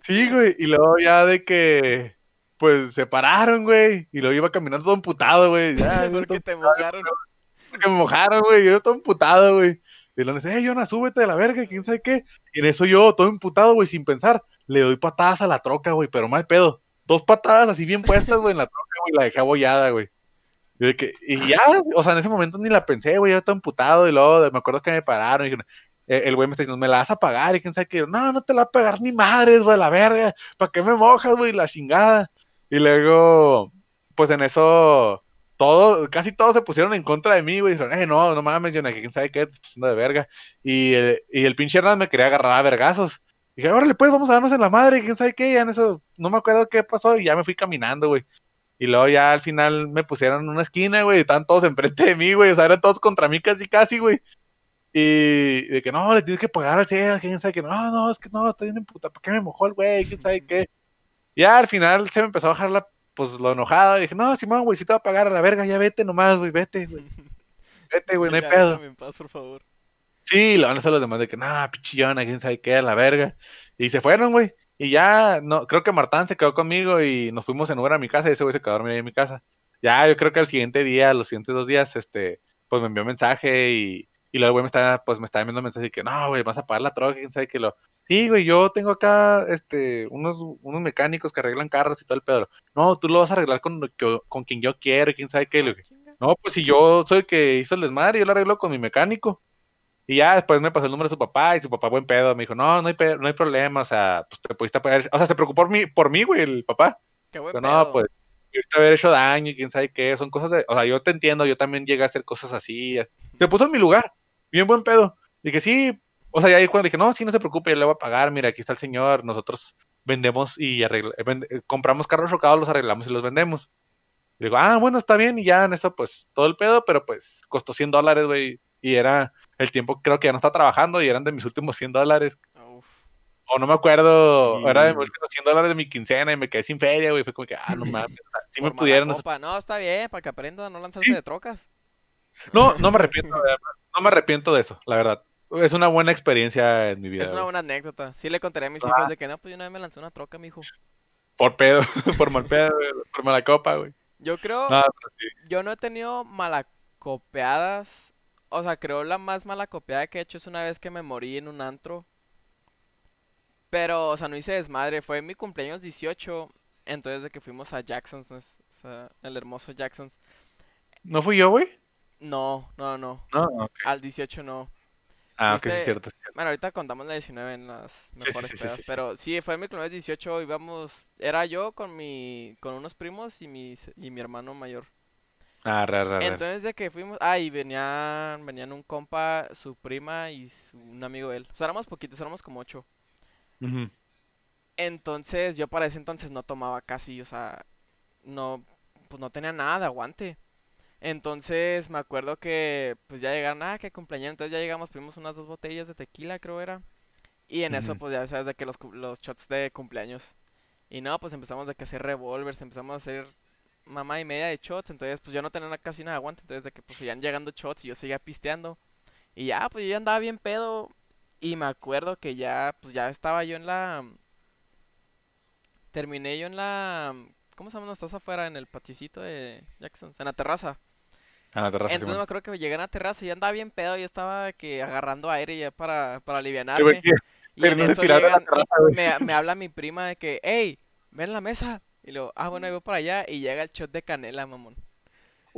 Sí, güey. Y luego ya de que, pues, se pararon, güey. Y luego iba caminando todo emputado, güey. Ya, Porque te mojaron. que me mojaron, güey. Yo todo emputado, güey. Y luego dice, eh, Jonas, súbete de la verga, quién sabe qué. Y en eso yo, todo emputado, güey, sin pensar, le doy patadas a la troca, güey, pero mal pedo. Dos patadas así bien puestas, güey, en la troca, güey, la dejé abollada, güey. Y, de que- y ya, o sea, en ese momento ni la pensé, güey, yo todo emputado. Y luego me acuerdo que me pararon y dijeron, eh, el güey me está diciendo, me la vas a pagar. Y quién sabe qué. No, no te la va a pagar ni madres, güey, la verga. ¿Para qué me mojas, güey? La chingada. Y luego, pues en eso, todo, casi todos se pusieron en contra de mí, güey. Dijeron, eh, no, no mames, yo quién sabe qué, estás pasando de verga. Y, el- y el pinche Hernán me quería agarrar a vergazos. Dije, órale, pues, vamos a darnos en la madre, quién sabe qué. Ya en eso, no me acuerdo qué pasó y ya me fui caminando, güey. Y luego ya al final me pusieron en una esquina, güey, y estaban todos enfrente de mí, güey, o sea, eran todos contra mí casi, casi, güey. Y de que no, le tienes que pagar al quién sabe que no, no, es que no, estoy en puta, ¿por qué me mojó el güey? quién sabe qué. Ya al final se me empezó a bajar la, pues lo enojado, y dije, no, Simón, güey, si te va a pagar a la verga, ya vete nomás, güey, vete, güey. Vete, güey, no hay pedo. déjame en paz, por favor. Sí, lo van a hacer los demás de que, nah, pichillona, quién sabe qué, a la verga. Y se fueron, güey. Y ya, no, creo que Martán se quedó conmigo y nos fuimos en Uber a mi casa y ese güey se quedó a dormir ahí en mi casa. Ya, yo creo que al siguiente día, los siguientes dos días, este, pues me envió mensaje y, y luego el güey me estaba, pues me estaba enviando mensaje de que, no, güey, vas a pagar la troca, quién sabe que lo. Sí, güey, yo tengo acá, este, unos, unos mecánicos que arreglan carros y todo el pedo. No, tú lo vas a arreglar con, que- con quien yo quiero, quién sabe qué. Chinga. no, pues si yo soy el que hizo el desmadre, yo lo arreglo con mi mecánico. Y ya después me pasó el número de su papá y su papá buen pedo. Me dijo, no, no hay, pe- no hay problema, o sea, pues te pudiste pagar. O sea, se preocupó por mí, por mí, güey, el papá. Qué buen Pero pedo. no, pues, pudiste haber hecho daño y quién sabe qué. Son cosas de, o sea, yo te entiendo, yo también llegué a hacer cosas así. Se puso en mi lugar, bien buen pedo. Dije, sí, o sea, ya ahí cuando dije, no, sí, no se preocupe, yo le voy a pagar, mira, aquí está el señor, nosotros vendemos y arregla- eh, eh, compramos carros chocados, los arreglamos y los vendemos. Y digo, ah, bueno, está bien, y ya en eso, pues, todo el pedo, pero pues, costó 100 dólares, güey, y era el tiempo, creo que ya no está trabajando, y eran de mis últimos 100 dólares, Uf. o no me acuerdo, Y- era de mis últimos 100 dólares de mi quincena, y me quedé sin feria, güey, fue como que, ah, no mames, si me copa. No, está bien, para que aprenda a no lanzarse Sí. de trocas. no, no me arrepiento, de no me arrepiento de eso, la verdad, es una buena experiencia en mi vida, Es una buena anécdota. Sí le contaré a mis Ah. hijos de que no, pues yo una vez me lancé una troca, mijo. por pedo, por mal pedo, por mala copa, güey. Yo creo, No, sí. yo no he tenido malacopeadas. O sea, creo la más malacopeada que he hecho es una vez que me morí en un antro. Pero, o sea, no hice desmadre. Fue mi cumpleaños 18. Entonces, de que fuimos a Jackson's, ¿no? o sea, el hermoso Jackson's. ¿No fui yo, güey? No, no, no. No. Al 18 no. Ah, ok, es cierto. sí es cierto. Bueno, ahorita contamos la 19 en las mejores sí, sí, pedas, sí, pero sí, fue mi cumpleaños 18, íbamos, era yo con mi, con unos primos y mi, y mi hermano mayor. Ah, ra, ra, ra. Entonces de que fuimos, ah, y venían, venían un compa, su prima y su- un amigo de él. O sea, éramos poquitos, éramos como ocho. Entonces, yo para ese entonces no tomaba casi, o sea, no, pues no tenía nada de aguante. Entonces, me acuerdo que, pues ya llegaron, ah, que cumpleaños, entonces ya llegamos, pedimos unas dos botellas de tequila, creo era. Y en eso, pues ya sabes de que los, los shots de cumpleaños. Y no, pues empezamos de que hacer revolvers, empezamos a hacer mamá y media de shots, entonces pues yo no tenía casi nada de aguante, entonces de que pues seguían llegando shots y yo seguía pisteando. Y ya, pues yo ya andaba bien pedo y me acuerdo que ya, pues ya estaba yo en la... Terminé yo en la... ¿Cómo se llama? ¿No estás afuera en el paticito de Jackson? En la terraza. A la terraza, Entonces me Simón. acuerdo que llegué a la terraza y andaba bien pedo, ya estaba que agarrando aire ya para, para Sí, alivianarme. Y en eso llegan, terraza, me, me habla mi prima de que, hey, ven a la mesa. Y luego, ah, bueno, ahí voy para allá y llega el shot de canela, mamón.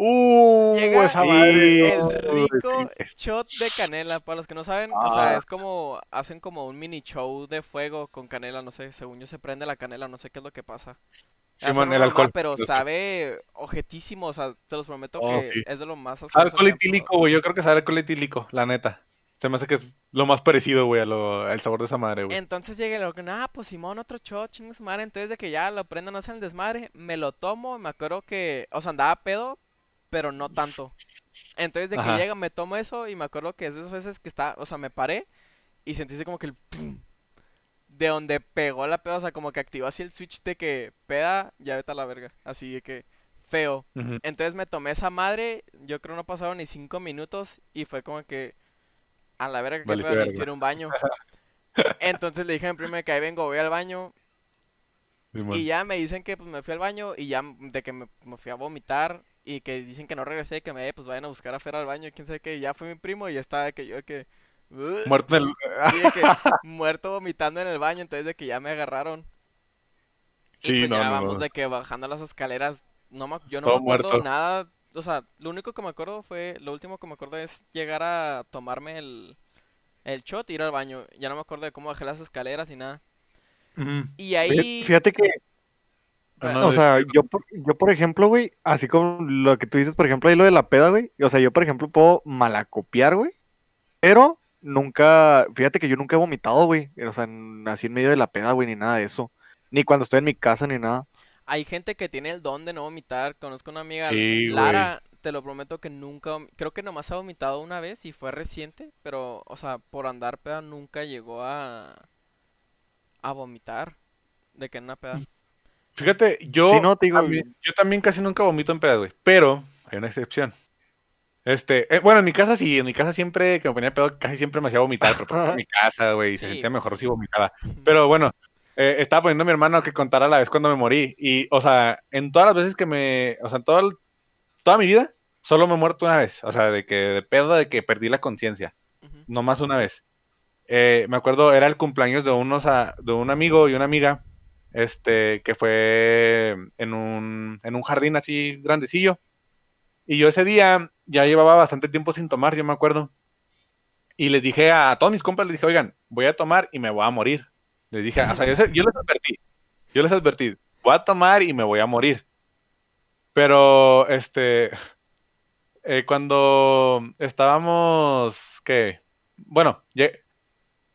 Uh, Llega esa madre. El rico sí. shot de canela. Para los que no saben, o sea, Ah. es como, hacen como un mini show de fuego con canela, no sé, según yo se prende la canela, no sé qué es lo que pasa. Simón, una el alcohol. pero El sabe objetísimo, o sea, te los prometo Oh, que sí. es de lo más asqueroso alcohol que etílico, güey. Yo creo que sabe alcohol etílico, la neta. Se me hace que es lo más parecido, güey, a lo, al sabor de esa madre, güey. Entonces y le digo, ah, pues Simón, otro shot, chingue su madre. Entonces de que ya lo prendan, hacen el desmadre, me lo tomo, me acuerdo que, o sea, andaba pedo, pero no tanto. Entonces de que Ajá. llega, me tomo eso y me acuerdo que es de esas veces que está, o sea, me paré y sentí como que el pum, de donde pegó la peda, o sea, como que activó así el switch de que peda, ya vete a la verga, así de que feo. Entonces me tomé esa madre, yo creo no pasaron ni cinco minutos y fue como que a la verga que Valiste pedo, necesito un baño. Entonces le dije a mi prima que ahí vengo, voy al baño y ya me dicen que pues me fui al baño y ya de que me, me fui a vomitar y que dicen que no regresé, que me pues vayan a buscar afuera al baño, quién sabe qué, y ya fue mi primo y ya estaba que yo de que Muerto en el... sí, de que muerto vomitando en el baño, entonces de que ya me agarraron. Y Sí, pues no, ya no, vamos no. de que bajando las escaleras, no me, yo no Todo me acuerdo muerto. nada, o sea, lo único que me acuerdo fue, lo último que me acuerdo es llegar a tomarme el, el shot y ir al baño. Ya no me acuerdo de cómo bajé las escaleras y nada. Y ahí, Fíjate que, no, o de- sea, yo, por- yo por ejemplo, güey, así como lo que tú dices, por ejemplo, ahí lo de la peda, güey, o sea, yo por ejemplo puedo malacopiar, güey, pero nunca, fíjate que yo nunca he vomitado, güey, o sea, en- así en medio de la peda, güey, ni nada de eso, ni cuando estoy en mi casa, ni nada. hay gente que tiene el don de no vomitar. Conozco una amiga, Sí, güey. Lara, te lo prometo que nunca, creo que nomás ha vomitado una vez y fue reciente, pero, o sea, por andar peda nunca llegó a, a vomitar. De que en una peda. Fíjate, yo, Sí, no, te digo, también, yo también casi nunca vomito en pedo, güey. Pero hay una excepción. Este, eh, bueno, en mi casa sí, en mi casa siempre que me ponía pedo, casi siempre me hacía vomitar, pero porque era mi casa, güey, y se Sí, sentía pues mejor sí. si vomitaba. Pero bueno, eh, estaba poniendo a mi hermano que contara la vez cuando me morí. Y, o sea, en todas las veces que me, o sea, en toda, el- toda mi vida, solo me he muerto una vez. O sea, de que, de pedo, de que perdí la conciencia. Ujú. nomás una vez. Eh, me acuerdo, era el cumpleaños de unos a- de un amigo y una amiga, este, que fue en un, en un jardín así grandecillo. Y yo ese día ya llevaba bastante tiempo sin tomar, yo me acuerdo. Y les dije a, todos mis compas, les dije, oigan, voy a tomar y me voy a morir. Les dije, o sea, yo, les advertí, yo les advertí, voy a tomar y me voy a morir. Pero, este, eh, cuando estábamos, ¿qué? Bueno, lle-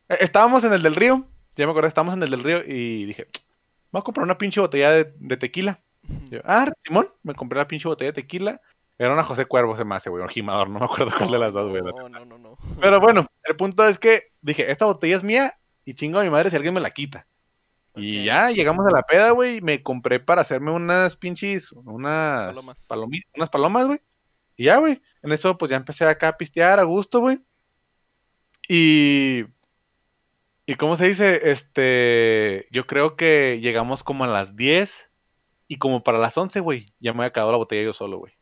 eh, estábamos en el del río, ya me acuerdo, estábamos en el del río y dije, voy a comprar una pinche botella de, de tequila. Yo, ah, Simón, me compré la pinche botella de tequila. Era una José Cuervo, se me hace, güey, un gimador, no me acuerdo cuál de las dos, güey. No, no, no, no. pero bueno, el punto es que dije, esta botella es mía y chingo a mi madre si alguien me la quita. Y ya llegamos a la peda, güey, y me compré para hacerme unas pinches, unas Palomas. palomi- unas palomas, güey. Y ya, güey, en eso pues ya empecé acá a pistear a gusto, güey. Y y cómo se dice, este, yo creo que llegamos como a las 10 y como para las 11, güey, ya me había acabado la botella yo solo, güey.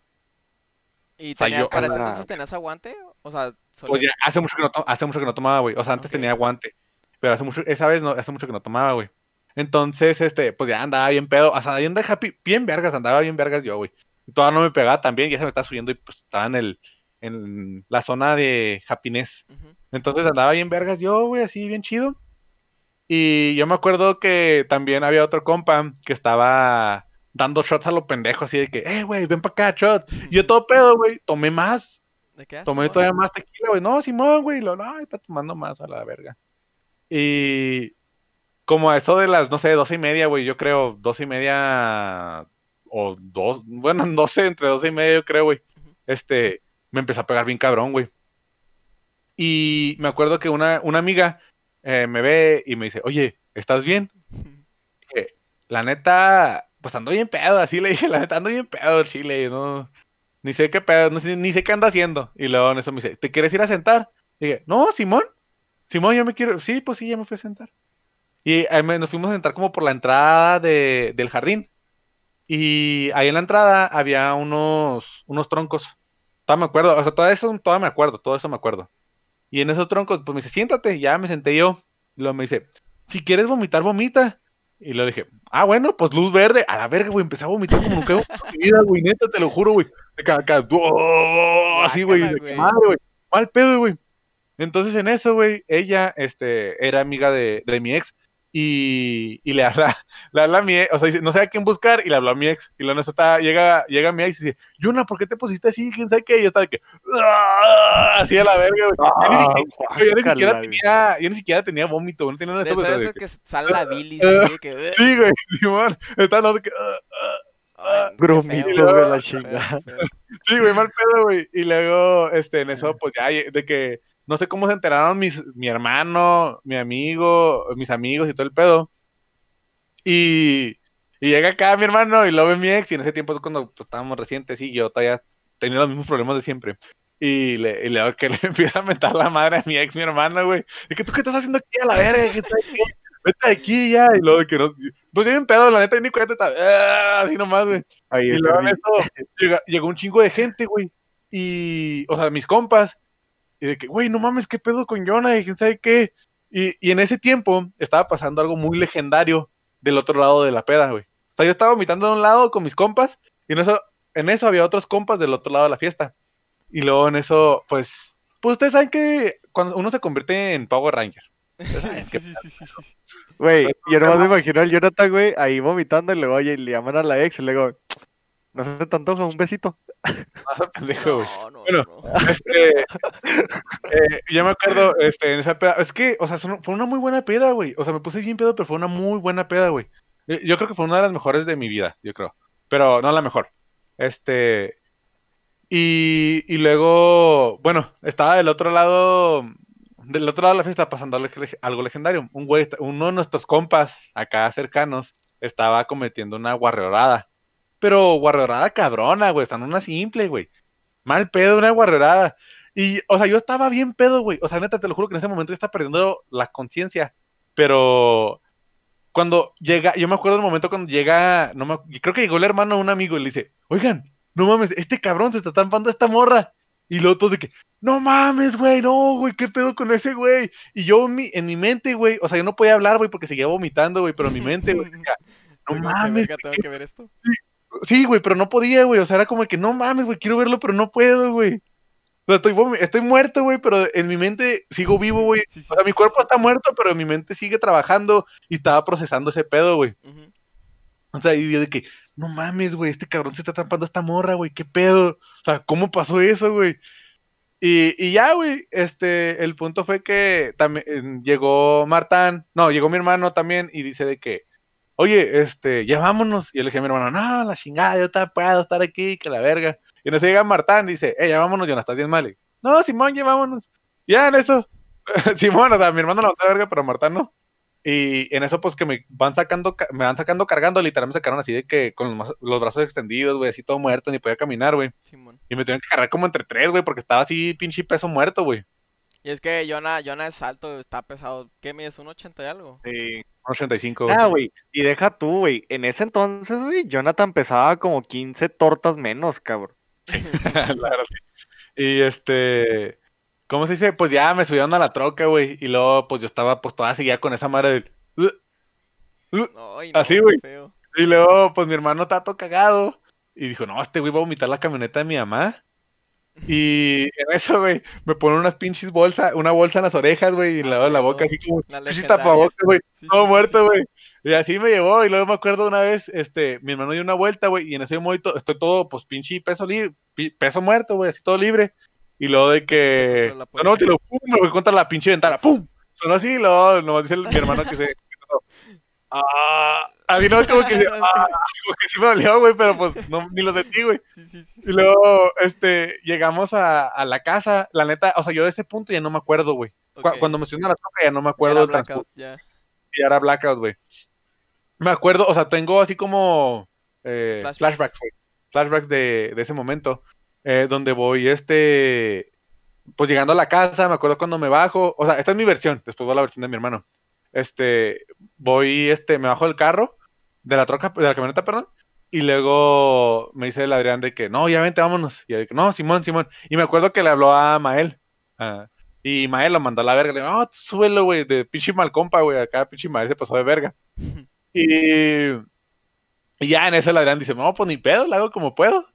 ¿Y O sea, tenías, yo- para ese entonces tenías aguante? O sea, Pues solías- ya hace mucho que no, hace mucho que no tomaba, güey. O sea, antes tenía guante. Pero hace mucho, esa vez no, hace mucho que no tomaba, güey. Entonces, este, pues ya andaba bien pedo. O sea, yo andaba happy, bien vergas, andaba bien vergas yo, güey. Y todavía no me pegaba tan bien, ya se me estaba subiendo y pues estaba en el, en la zona de happiness. Entonces andaba bien vergas yo, güey, así bien chido. Y yo me acuerdo que también había otro compa que estaba dando shots a lo pendejo, así de que, eh, güey, ven para acá, shot. Y yo todo pedo, güey, tomé más. ¿De qué? Tomé todavía más tequila, güey. No, Simón, güey. Lo, no, está tomando más a la verga. Y como a eso de las, no sé, doce y media, güey, yo creo, doce y media o dos, bueno, no sé, entre doce y media, yo creo, güey. Este, me empezó a pegar bien cabrón, güey. Y me acuerdo que una, una amiga eh, me ve y me dice, oye, ¿estás bien? La neta, pues ando bien pedo, así le dije, la neta, ando bien pedo chile, no, ni sé qué pedo, ni sé qué anda haciendo. Y luego en eso me dice, ¿te quieres ir a sentar? Y dije, no, Simón, Simón, yo me quiero, sí, pues sí, ya me fui a sentar. Y nos fuimos a sentar como por la entrada de, del jardín. Y ahí en la entrada había unos, unos troncos. Todavía me acuerdo, o sea, todo eso, todavía me acuerdo, todo eso me acuerdo. Y en esos troncos, pues me dice, siéntate, ya me senté yo. Y luego me dice, si quieres vomitar, vomita. Y luego dije, ah, bueno, pues luz verde. A la verga, güey, empecé a vomitar como nunca en mi vida, güey, neta, te lo juro, güey. Acá, acá, ¡oh! así, güey, de madre, güey. Mal pedo, güey. Entonces en eso, güey, ella, este, era amiga de, de mi ex. Y, y le habla, le habla a mi ex, o sea, dice, no sé a quién buscar, y le habló a mi ex. Y eso está, llega, llega mi ex y dice, Yuna, ¿por qué te pusiste así? ¿Quién sabe qué? Y yo estaba de que, "Ah", así a la verga, güey. Yo ni Ah, siquiera- yo ni siquiera guácala, güey. tenía, yo ni siquiera tenía vómito, no tenía nada de esas que sale la bilis, eh, así de que... "Ugh". Sí, güey, Simón, estaba no, de que, "Ah, ah". Ay, Grumitos de la chingada. Sí, güey, mal pedo, güey. Y luego, este, en eso, pues ya, de que no sé cómo se enteraron mis, mi hermano, mi amigo, mis amigos y todo el pedo. Y, y llega acá mi hermano y lo ve mi ex, y en ese tiempo es cuando pues, estábamos recientes y yo todavía tenía los mismos problemas de siempre. Y le, y le que le empieza a mentar la madre a mi ex, mi hermano, güey. Y que tú qué estás haciendo aquí a la verga, ¿Qué? Vete de aquí ya. Y luego que no. Pues yo bien pedo, la neta, ni cuenta, estaba, "Ah", así nomás, güey. Ahí Y está luego en llegó un chingo de gente, güey. Y, o sea, mis compas. Y de que, güey, no mames, qué pedo con Jonah y quién sabe qué. Y, y en ese tiempo estaba pasando algo muy legendario del otro lado de la peda, güey. O sea, yo estaba vomitando de un lado con mis compas. Y en eso, en eso había otros compas del otro lado de la fiesta. Y luego en eso, pues, pues ustedes saben que cuando uno se convierte en Power Ranger. Sí, sí, sí, sí, sí. Güey, yo nomás me imagino al Jonathan, güey, ahí vomitando y luego, oye, le llaman a la ex y luego, no se te antoja un besito. Más a pendejo, güey. No, no, Bueno, no. Este, eh, yo me acuerdo, este, en esa peda, es que, o sea, son- fue una muy buena peda, güey. O sea, me puse bien pedo, pero fue una muy buena peda, güey. Yo creo que fue una de las mejores de mi vida, yo creo. Pero no la mejor. Este, y, y luego, bueno, estaba del otro lado, del otro lado de la fiesta pasando algo legendario. Un güey, uno de nuestros compas acá cercanos estaba cometiendo una guarreorada. Pero guarreorada cabrona, güey, o sea, no una simple, güey. Mal pedo, una guarrerada. Y, o sea, yo estaba bien pedo, güey. O sea, neta, te lo juro que en ese momento yo estaba perdiendo la conciencia. Pero cuando llega, yo me acuerdo del momento cuando llega, no me, creo que llegó el hermano de un amigo y le dice, oigan, no mames, este cabrón se está tampando a esta morra. Y luego todos de que, no mames, güey, no, güey, qué pedo con ese güey. Y yo en mi, en mi mente, güey, o sea, yo no podía hablar, güey, porque seguía vomitando, güey, pero en mi mente, güey, no que, mames, verga, tengo que ver esto. Sí, güey, pero no podía, güey. O sea, era como que no mames, güey, quiero verlo, pero no puedo, güey. O sea, estoy, muerto, güey, pero en mi mente sigo vivo, güey. Sí, sí, O sea, sí, mi cuerpo está muerto, pero mi mente sigue trabajando y estaba procesando ese pedo, güey. O sea, y yo de que, no mames, güey, este cabrón se está trampando a esta morra, güey, qué pedo. O sea, ¿cómo pasó eso, güey? Y, y ya, güey, este, el punto fue que también llegó Martán, no, llegó mi hermano también y dice de que, oye, este, ya vámonos. Y yo le decía a mi hermano, no, la chingada, yo te puedo estar aquí, que la verga. Y en eso llega Martán y dice, eh, ya vámonos, ya no estás bien mal. No, Simón, ya vámonos. Ya en eso, Simón, o sea, mi hermano no la verga, pero Martán no. Y en eso, pues que me van sacando, ca- me van sacando cargando, literal me sacaron así de que con los brazos extendidos, güey, así todo muerto, ni podía caminar, güey. Simón. Y me tuvieron que cargar como entre tres, güey, porque estaba así pinche peso muerto, güey. Y es que Jonah, Jonah es alto, está pesado. ¿Qué mides? ¿Un 80 y algo? Sí. 85, güey. Ah, güey, y deja tú, güey, en ese entonces, güey, Jonathan pesaba como 15 tortas menos, cabrón. La verdad, sí. Y este, ¿cómo se dice? Pues ya me subieron a la troca, güey. Y luego, pues yo estaba, pues toda seguida con esa madre. Ay, no, Así, güey. Y luego, pues mi hermano está todo cagado. Y dijo, no, este güey va a vomitar la camioneta de mi mamá. Y en eso, güey, me ponen unas pinches bolsas, una bolsa en las orejas, güey, y Ah, la huevo. boca así como La pinches tapabocas, güey. Sí, todo sí, muerto, sí. güey. Y así me llevó, y luego me acuerdo una vez, este, mi hermano dio una vuelta, güey, y en ese momento estoy todo, pues, pinche peso libre, peso muerto, güey, así todo libre. Y luego de que, la no, no, te lo pum, me voy contra la pinche ventana, pum. Sonó así, y luego nomás dice mi hermano que se, ah, a mí no, como que, ah, como que sí me dolió, güey, pero pues, no, ni lo sentí, güey. Sí, sí, sí. Y luego, este, llegamos a, a la casa, la neta, o sea, yo de ese punto ya no me acuerdo, güey. Cu- Ok. Cuando me subieron a la troca ya no me acuerdo del blackout, ya. y era blackout, güey. Me acuerdo, o sea, tengo así como eh, Flashbacks. flashbacks, güey. Flashbacks de, de ese momento. eh, donde voy, este. Pues llegando a la casa, me acuerdo cuando me bajo. O sea, esta es mi versión. Después va la versión de mi hermano. Este. Voy, este, me bajo del carro. De la troca, de la camioneta, perdón. Y luego me dice el Adrián de que, no, ya vente, vámonos. Y yo de que, no, Simón, Simón. Y me acuerdo que le habló a Mael. ah, y Mael lo mandó a la verga. Le digo, no, tú súbelo, güey, de pinche mal compa, güey. Acá pinche Mael se pasó de verga. Y, y ya en eso el Adrián dice, no, pues ni pedo, lo hago como puedo.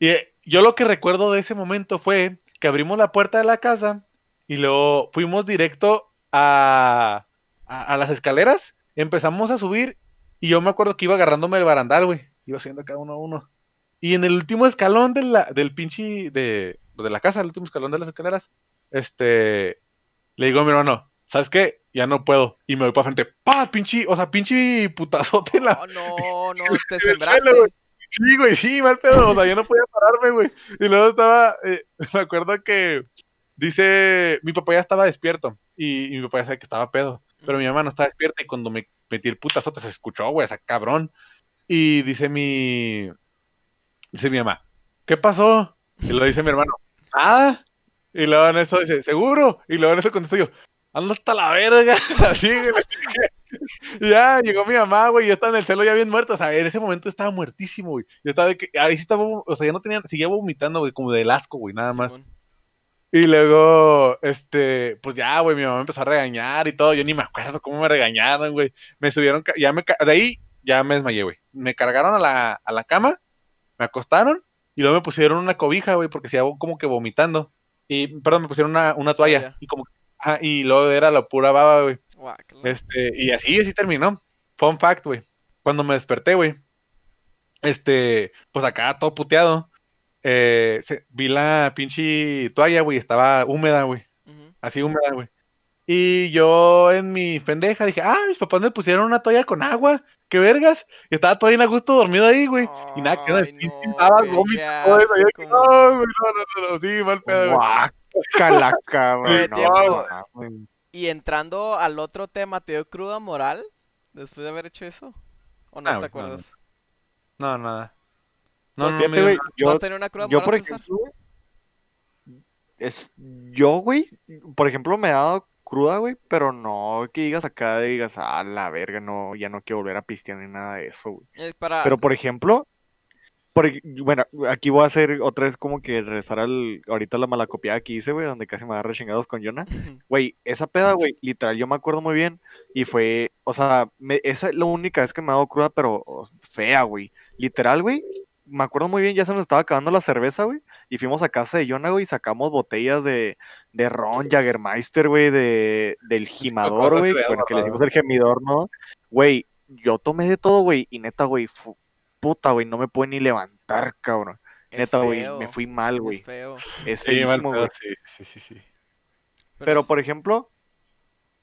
Y eh, yo lo que recuerdo de ese momento fue que abrimos la puerta de la casa y luego fuimos directo a, a, a las escaleras, empezamos a subir y yo me acuerdo que iba agarrándome el barandal, güey. Iba haciendo cada uno a uno. Y en el último escalón de la, del pinche de, de la casa, el último escalón de las escaleras, este, le digo a mi hermano, ¿sabes qué? Ya no puedo. Y me voy para frente. ¡Pah! Pinche, o sea, pinche putazote la Oh, no, no, te el sembraste. Sí, güey, sí, mal pedo. O sea, yo no podía pararme, güey. Y luego estaba, eh, me acuerdo que dice, mi papá ya estaba despierto. Y, y mi papá ya sabe que estaba pedo. Pero mi mamá no estaba despierta. Y cuando me metí el putazote se escuchó, güey, esa cabrón. Y dice mi, dice mi mamá, ¿qué pasó? Y lo dice mi hermano, ah. Y luego en eso dice, ¿seguro? Y luego en eso contesto yo, anda hasta la verga. Así, güey. Ya llegó mi mamá, güey, yo estaba en el celo ya bien muerto, o sea, en ese momento estaba muertísimo, güey. Yo estaba de que, ahí sí estaba, o sea, ya no tenía, seguía vomitando, güey, como del asco, güey, nada más. Y luego, este, pues ya, güey, mi mamá me empezó a regañar y todo, yo ni me acuerdo cómo me regañaron, güey. Me subieron, ya me, de ahí ya me desmayé, güey. Me cargaron a la, a la cama, me acostaron y luego me pusieron una cobija, güey, porque se iba como que vomitando. Y, perdón, me pusieron una, una toalla Toalla. y como, ajá, y luego era la pura baba, güey. Este, y así, así terminó. Fun fact, güey. Cuando me desperté, güey, este, pues acá todo puteado, eh, se- vi la pinche toalla, güey, estaba húmeda, güey, así húmeda, güey. Y yo en mi pendeja dije, ah, mis papás me pusieron una toalla con agua, qué vergas. Y estaba todo bien a gusto dormido ahí, güey. Y nada, que pinche no, vómito, todo eso. Asco. no, güey, no, no, no, no, sí, mal pedo, güey. No, mames. Y entrando al otro tema, ¿te dio cruda moral después de haber hecho eso? ¿O no Ah, te güey, no, no. acuerdas? No, nada. No, Pues no, Fíjate, güey, nada. ¿Tú yo, has tenido una cruda yo, moral, por César? ejemplo, es, yo, güey, por ejemplo, me he dado cruda, güey, pero no que digas acá, digas, ah, la verga, no, ya no quiero volver a pistear ni nada de eso, güey. Eh, para... Pero, por ejemplo, por bueno, aquí voy a hacer otra vez como que regresar al, ahorita la malacopiada que hice, güey, donde casi me agarré chingados con Jonah. Güey, esa peda, güey, literal, yo me acuerdo muy bien y fue, o sea, me- esa es la única vez que me ha dado cruda, pero fea, güey. Literal, güey, me acuerdo muy bien, ya se nos estaba acabando la cerveza, güey, y fuimos a casa de Jonah, güey, y sacamos botellas de, de ron, Jagermeister, güey, de, del gimador, güey, bueno, que le decimos el gemidor, ¿no? Güey, yo tomé de todo, güey, y neta, güey, puta, güey, no me pude ni levantar, cabrón. Es Neta, güey, feo, me fui mal, Es güey. feo. Es Sí, mal feísimo, güey. sí, sí, sí, sí. Pero, es- por ejemplo,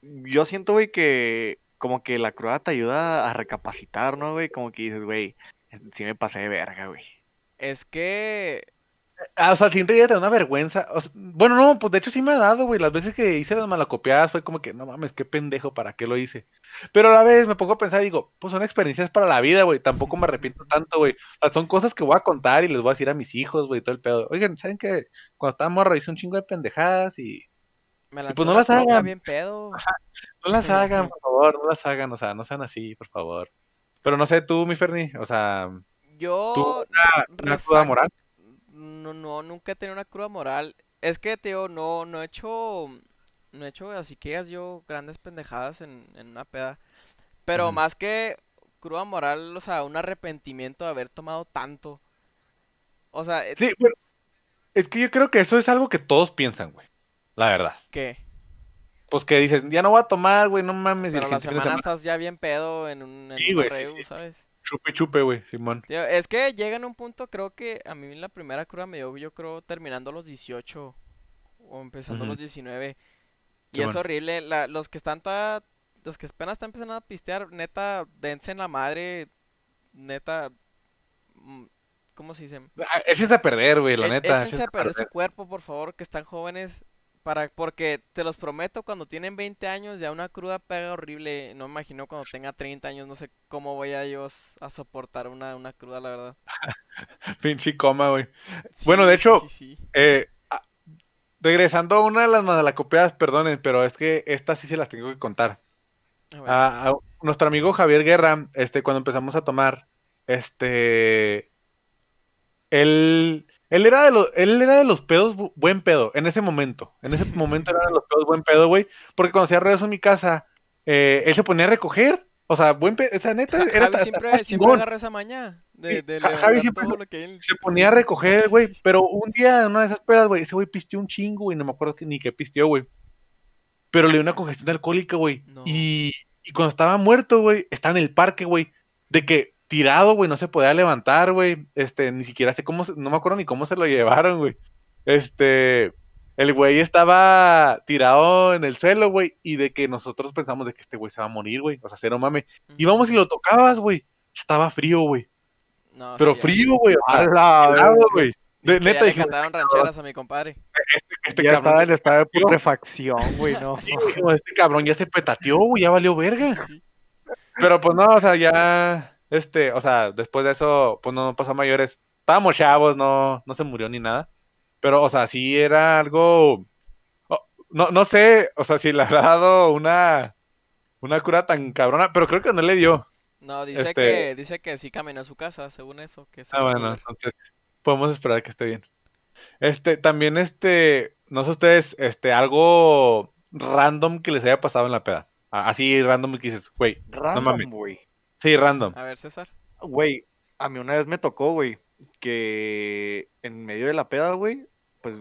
yo siento, güey, que como que la cruda te ayuda a recapacitar, ¿no, güey? Como que dices, güey, sí me pasé de verga, güey. Es que... Ah, o sea, siguiente día te da una vergüenza. O sea, bueno, no, pues de hecho sí me ha dado, güey. Las veces que hice las malacopiadas fue como que, no mames, qué pendejo, ¿para qué lo hice? Pero a la vez me pongo a pensar y digo, pues son experiencias para la vida, güey. Tampoco me arrepiento tanto, güey. O sea, son cosas que voy a contar y les voy a decir a mis hijos, güey, todo el pedo. Oigan, ¿saben qué? Cuando estaba morro hice un chingo de pendejadas y Me Y pues no las hagan. bien pedo. no las hagan, por favor, no las hagan, o sea, no sean así, por favor. Pero no sé, tú, mi Ferni, o sea, Yo... una resac- cruda moral. No, no, nunca he tenido una cruda moral. Es que, tío, no, no he hecho, no he hecho así que yo grandes pendejadas en, en una peda. Pero más que cruda moral, o sea, un arrepentimiento de haber tomado tanto. O sea, eh, Sí, es que yo creo que eso es algo que todos piensan, güey. La verdad. ¿qué? Pues que dices, ya no voy a tomar, güey, no mames. Pero la semana semana, estás ya bien pedo en un, en Sí, un sí, reu, sí. ¿sabes? Chupe, chupe, güey, Simón. Tío, es que llega en un punto, creo que a mí la primera cruda me dio, yo creo, terminando los 18 o empezando Ujú. los 19. Y Simón. es horrible, la- los que están toda, los que apenas están empezando a pistear, neta, dense en la madre, neta, mm, ¿cómo se dice? Ah, Échense a perder, güey, la E- neta. échense a perder su cuerpo, por favor, que están jóvenes, Para, porque te los prometo, cuando tienen 20 años ya una cruda pega horrible. No me imagino cuando tenga 30 años, no sé cómo voy a yo s- a soportar una, una cruda, la verdad. Pinche coma, güey. Bueno, de hecho, sí, sí, sí. Eh, regresando a una de las malacopiadas, perdonen, pero es que estas sí se las tengo que contar. A nuestro amigo Javier Guerra, este, cuando empezamos a tomar, este, él, él era de los, él era de los pedos bu- buen pedo, en ese momento. En ese momento era de los pedos buen pedo, güey, porque cuando hacía regreso a mi casa, eh, él se ponía a recoger, o sea, buen pedo, esa neta, Ja- era Javi siempre, hasta siempre agarra esa maña de, de Ja- Javi siempre todo lo- lo que él... se ponía a recoger, güey, pero un día en una de esas pedas, güey, ese güey pisteó un chingo, güey, no me acuerdo que- ni qué pisteó, güey. Pero le dio una congestión alcohólica, güey. No. Y, y cuando estaba muerto, güey, estaba en el parque, güey, de que tirado, güey, no se podía levantar, güey. Este, ni siquiera sé cómo, se- no me acuerdo ni cómo se lo llevaron, güey. Este, el güey estaba tirado en el suelo, güey, y de que nosotros pensamos de que este güey se va a morir, güey. O sea, cero mame. Íbamos y lo tocabas, güey. Estaba frío, güey. No, Pero sí, frío, güey. o sea, A la helado, verga. güey. De, que neta, ya le cantaron rancheras a mi compadre. este ya estaba en estado de putrefacción, güey, no. sí, este cabrón ya se petateó, güey, ya valió verga. sí, sí. Pero pues no, o sea, ya, este, o sea, después de eso, pues no pasó a mayores. Estábamos chavos, no, no se murió ni nada. Pero, o sea, sí era algo, no, no sé, o sea, si le habrá dado una, una cura tan cabrona, pero creo que no le dio. No, dice Este- que dice que sí caminó a su casa, según eso. Que Ah, bueno, entonces podemos esperar que esté bien. Este, también este, no sé ustedes, este, algo random que les haya pasado en la peda. Así random que dices, güey, Random, mames. güey. Sí, random. A ver, César. Güey, a mí una vez me tocó, güey, que en medio de la peda, güey, pues,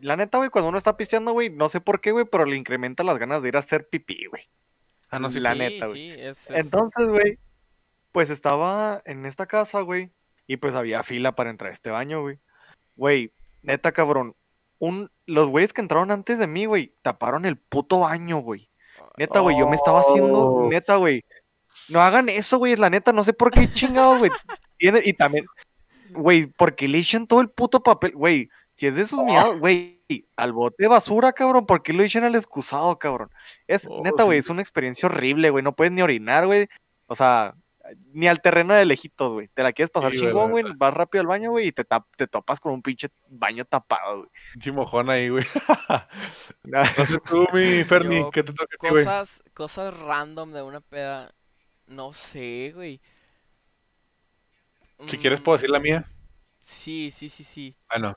la neta, güey, cuando uno está pisteando, güey, no sé por qué, güey, pero le incrementa las ganas de ir a hacer pipí, güey. Ah, no, sí, La neta, güey. sí, es, es- Entonces, güey, pues estaba en esta casa, güey, y pues había fila para entrar a este baño, güey. Güey, neta, cabrón, un, los güeyes que entraron antes de mí, güey, taparon el puto baño, güey. Neta, güey, yo me estaba haciendo, Oh. neta, güey. No hagan eso, güey, es la neta, no sé por qué chingados, güey. Y también, güey, porque le echan todo el puto papel, güey. Si es de esos miados, güey, al bote de basura, cabrón, ¿por qué lo echan al excusado, cabrón? Es, Oh, neta, güey, sí. es una experiencia horrible, güey, no puedes ni orinar, güey. O sea, ni al terreno de lejitos, güey. Te la quieres pasar Sí, chingón, güey, vas rápido al baño, güey, y te, tap- te topas con un pinche baño tapado, güey. Pinche mojón ahí, güey. No sé tú, mi Ferni, ¿qué te toca a ti, güey? cosas, cosas random de una peda. No sé, güey. Si quieres puedo decir la Mm, mía. Sí, sí, sí, sí. Bueno.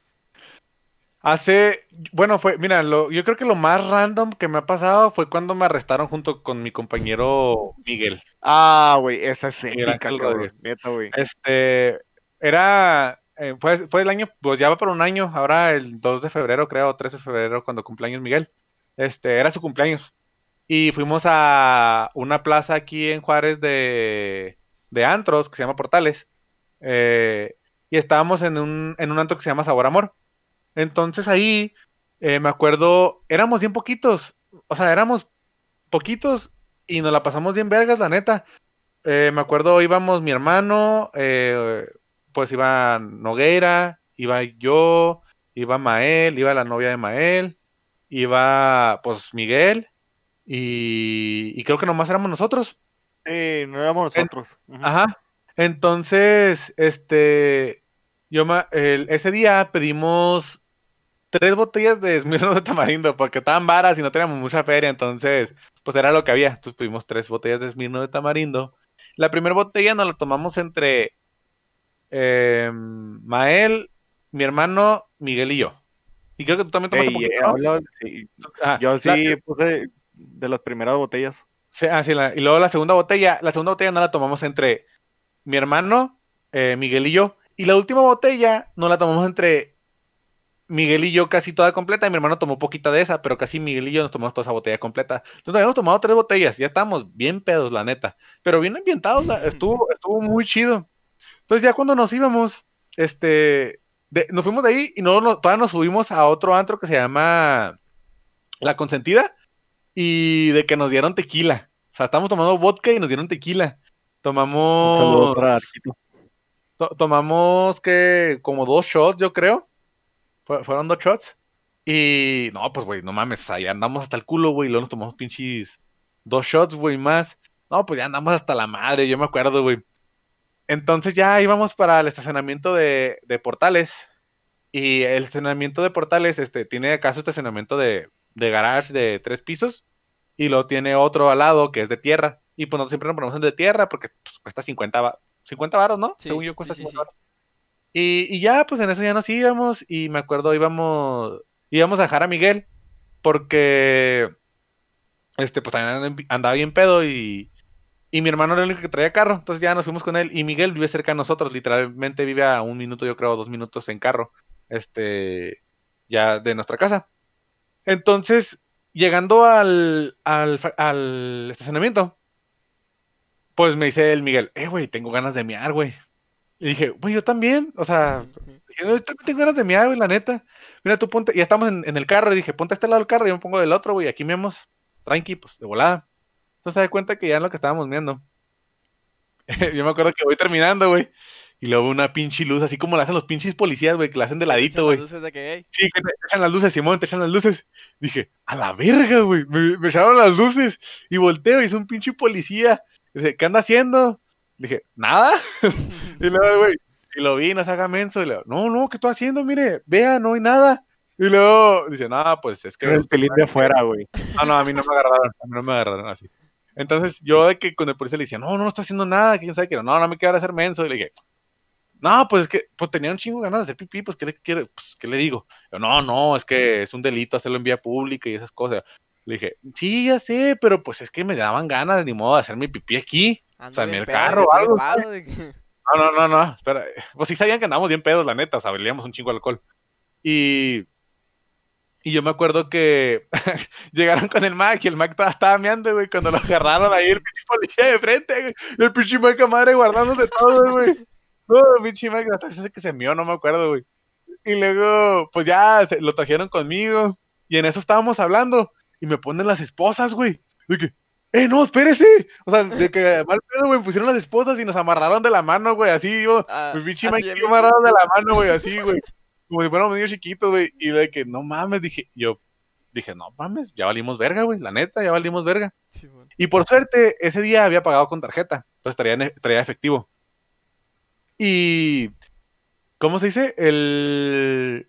Hace, bueno, fue, mira, lo, yo creo que lo más random que me ha pasado fue cuando me arrestaron junto con mi compañero Miguel. Ah, güey, esa es épica, cabrón. Neta, güey. Este, era, eh, fue, fue el año, pues ya va por un año, ahora el 2 de febrero, creo, 13 de febrero, cuando cumpleaños Miguel. Este, era su cumpleaños. Y fuimos a una plaza aquí en Juárez de, de antros, que se llama Portales. eh, y estábamos en un, en un antro que se llama Sabor Amor. Entonces ahí, eh, me acuerdo, éramos bien poquitos, o sea, éramos poquitos y nos la pasamos bien vergas, la neta. Eh, me acuerdo, íbamos mi hermano, pues iba Nogueira, iba yo, iba Mael, iba la novia de Mael, iba pues Miguel y, y creo que nomás éramos nosotros. Sí, no éramos En- nosotros. Ajá. Entonces, este, yo ma- el- ese día pedimos tres botellas de Smirnoff de tamarindo porque estaban varas y no teníamos mucha feria, entonces, pues era lo que había. Entonces pedimos tres botellas de Smirnoff de tamarindo. La primera botella nos la tomamos entre eh, Mael, mi hermano, Miguel y yo. Y creo que tú también tomaste Ey, poquito, eh, ¿no? habla- sí, Ajá. Yo La- sí puse de las primeras botellas. Sí, ah, sí, la- y luego la segunda botella, la segunda botella no la tomamos entre mi hermano, eh, Miguel y yo. Y la última botella no la tomamos entre Miguel y yo casi toda completa. Y mi hermano tomó poquita de esa, pero casi Miguel y yo nos tomamos toda esa botella completa. Entonces habíamos tomado tres botellas, ya estábamos bien pedos, la neta. Pero bien ambientados, la- estuvo, estuvo muy chido. Entonces ya cuando nos íbamos, este, de- nos fuimos de ahí y no, no- todavía nos subimos a otro antro que se llama La Consentida y de que nos dieron tequila. O sea, estábamos tomando vodka y nos dieron tequila. Un saludo Tomamos, para Arquito. to- tomamos que como dos shots, yo creo. Fue- fueron dos shots. Y no, pues, güey, no mames, ahí andamos hasta el culo, güey, y luego nos tomamos pinches dos shots, güey, más. No, pues ya andamos hasta la madre, yo me acuerdo, güey. Entonces ya íbamos para el estacionamiento de, de Portales. Y el estacionamiento de Portales este, tiene acaso estacionamiento de, de garage de tres pisos. Y lo tiene otro al lado que es de tierra. Y pues nosotros siempre nos ponemos en de tierra porque pues, cuesta 50, va- 50 varos, ¿no? Sí, Según yo cuesta sí, sí, 50 sí. varos. Y, y ya, pues en eso ya nos íbamos. Y me acuerdo, íbamos, íbamos a dejar a Miguel. Porque, este, pues también andaba bien pedo y, y mi hermano era el único que traía carro, entonces ya nos fuimos con él. Y Miguel vive cerca de nosotros, literalmente vive a un minuto, yo creo, dos minutos en carro, este, ya de nuestra casa. Entonces, llegando al, al, estacionamiento, pues me dice el Miguel, eh, güey, tengo ganas de mear, güey. Y dije, güey, yo también, o sea, dije, "No, yo también tengo ganas de mear, güey, la neta. Mira, tú ponte, ya estamos en, en el carro, y dije, ponte a este lado del carro, y yo me pongo del otro, güey, aquí meamos, tranqui, pues, de volada. Entonces se da cuenta que ya en lo que estábamos viendo. Yo me acuerdo que voy terminando, güey. Y luego una pinche luz, así como la hacen los pinches policías, güey, que la hacen de ladito, las güey. luces de que, "Ey". Sí, que te echan las luces, Simón, te echan las luces. Dije, a la verga, güey. Me, me echaron las luces. Y volteo y es un pinche policía. Dice, ¿qué anda haciendo? Dije, nada. y luego, güey, si lo vi, no se haga menso. Y le digo, no, no, ¿qué estoy haciendo? Mire, vea, no hay nada. Y luego dice, no, pues es que. el pelín de afuera, güey. No, no, a mí no me agarraron, a mí no me agarraron así. Entonces, yo de que con el policía le decía, no, no, no estoy haciendo nada, quién sabe qué, no, no me quiero hacer menso. Y le dije, no, pues es que, pues tenía un chingo de ganas de hacer pipí, pues, ¿qué le, quiere, pues, ¿qué le digo? Yo, no, no, es que es un delito hacerlo en vía pública y esas cosas. Le dije, sí, ya sé, pero pues es que me daban ganas, ni modo, de hacer mi pipí aquí. Ando sea, en el pedo, carro o algo, No, no, no, no, espera. Pues sí sabían que andábamos bien pedos, la neta, o sea, un chingo de alcohol. Y, y yo me acuerdo que llegaron con el Mac y el Mac todavía estaba meando, güey, cuando lo agarraron ahí el pinche policía de frente, güey. Y el pinche Mac a madre guardándose todo, güey. No, el pinche Mac hasta ese que se mió, no me acuerdo, güey. Y luego, pues ya se, lo trajeron conmigo. Y en eso estábamos hablando. Y me ponen las esposas, güey. De que, ¡eh, no, espérese! O sea, de que mal pedo, güey, me pusieron las esposas y nos amarraron de la mano, güey, así, yo. Ah, El pinche a Mike yo de la mano, güey, así, güey. Como si fuéramos niños chiquitos, güey. Y de que, no mames, dije, yo dije, no mames, ya valimos verga, güey, la neta, ya valimos verga. Sí, bueno. Y por suerte, ese día había pagado con tarjeta, entonces traía, ne- traía efectivo. Y, ¿cómo se dice? El,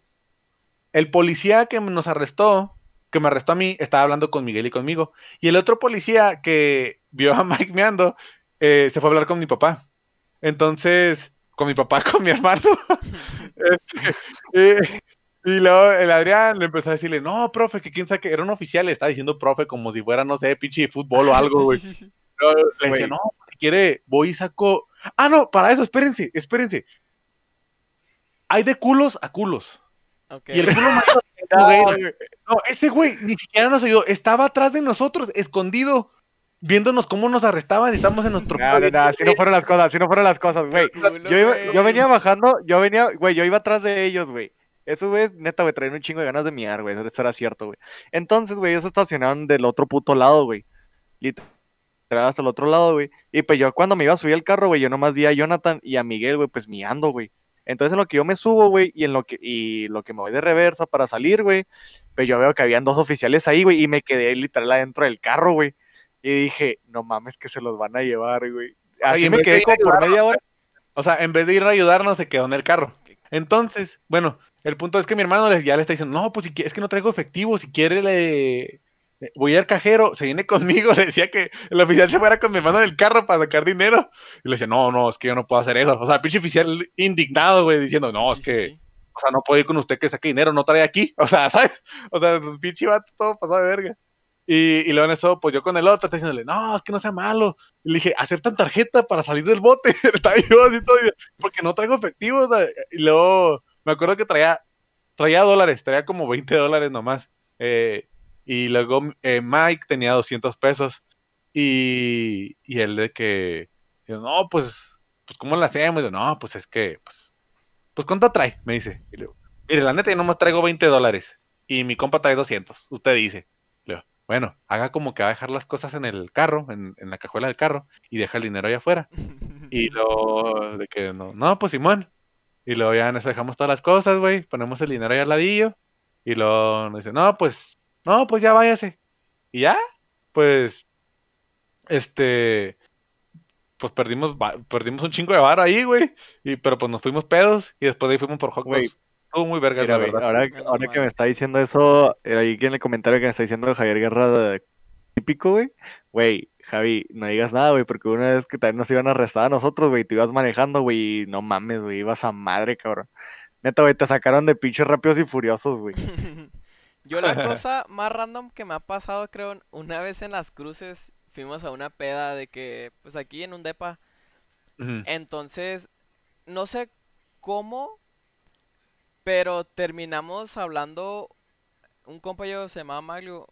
el policía que nos arrestó, que me arrestó a mí, estaba hablando con Miguel y conmigo. Y el otro policía que vio a Mike meando, eh, se fue a hablar con mi papá. Entonces, con mi papá, con mi hermano. Este, y luego el Adrián le empezó a decirle, no, profe, que quién sabe que era un oficial, le estaba diciendo profe como si fuera, no sé, pinche de fútbol o algo, güey. sí, sí, sí. Pero le decía, no, si quiere, voy y saco. Ah, no, para eso, espérense, espérense. Hay de culos a culos. Ok. Y el culo más. No, ese güey ni siquiera nos ayudó. Estaba atrás de nosotros, escondido, viéndonos cómo nos arrestaban y estamos en nuestro. No, no, no, así no fueron las cosas, así no fueron las cosas, güey. Yo, iba- güey. yo venía bajando, yo venía, güey, yo iba atrás de ellos, güey. Eso, güey, neta, güey, traían un chingo de ganas de miar, güey. Eso era cierto, güey. Entonces, güey, ellos se estacionaron del otro puto lado, güey. Literal, hasta el otro lado, güey. Y pues yo cuando me iba a subir al carro, güey, yo nomás vi a Jonathan y a Miguel, güey, pues miando, güey. Entonces en lo que yo me subo, güey, y en lo que, y lo que me voy de reversa para salir, güey, pues yo veo que habían dos oficiales ahí, güey, y me quedé literal adentro del carro, güey. Y dije, no mames que se los van a llevar, güey. Así me quedé como por media hora. O sea, en vez de ir a ayudarnos, se quedó en el carro. Entonces, bueno, el punto es que mi hermano ya le está diciendo, no, pues si es que no traigo efectivo, si quiere le... le- Voy al cajero, se viene conmigo, le decía que el oficial se fuera con mi hermano del carro para sacar dinero. Y le decía, no, no, es que yo no puedo hacer eso. O sea, pinche oficial indignado, güey, diciendo, no, Sí, es sí, que, sí. o sea, no puedo ir con usted que saque dinero, no trae aquí. O sea, ¿sabes? O sea, pues, pinche vato todo pasado de verga. Y, y luego en eso, pues yo con el otro, está diciéndole, no, es que no sea malo. Y le dije, aceptan tarjeta para salir del bote. Estaba yo así todo, porque no traigo efectivo. o sea, y luego me acuerdo que traía, traía dólares, traía como 20 dólares nomás. Eh, y luego eh, Mike tenía 200 pesos. Y, y él de que, no, pues, pues, ¿cómo lo hacemos? Y yo, no, pues es que, pues, pues, ¿cuánto trae? Me dice. Y le digo, mire, la neta, yo nomás traigo 20 dólares. Y mi compa trae 200. Usted dice. Le digo, bueno, haga como que va a dejar las cosas en el carro, en, en la cajuela del carro, y deja el dinero allá afuera. Y luego, de que no, no, pues Simón. Y luego ya nos dejamos todas las cosas, güey, ponemos el dinero ahí al ladillo. Y luego nos dice, no, pues, no, pues ya váyase. Y ya, pues, este, pues perdimos, perdimos un chingo de bar ahí, güey. Y, pero pues nos fuimos pedos y después de ahí fuimos por hot Güey, dogs. Estuvo muy vergas, Mira, la verdad. ahora, ahora que me está diciendo eso, eh, ahí que en el comentario que me está diciendo Javier Guerra de- típico, güey, güey, Javi, no digas nada, güey, porque una vez que también nos iban a arrestar a nosotros, güey, te ibas manejando, güey, y no mames, güey, ibas a madre, cabrón. Neta, güey, te sacaron de pinches rápidos y furiosos, güey. Yo la cosa más random que me ha pasado, creo, una vez en las cruces fuimos a una peda de que, pues aquí en un depa, entonces, no sé cómo, pero terminamos hablando, un compañero se llamaba Maglio,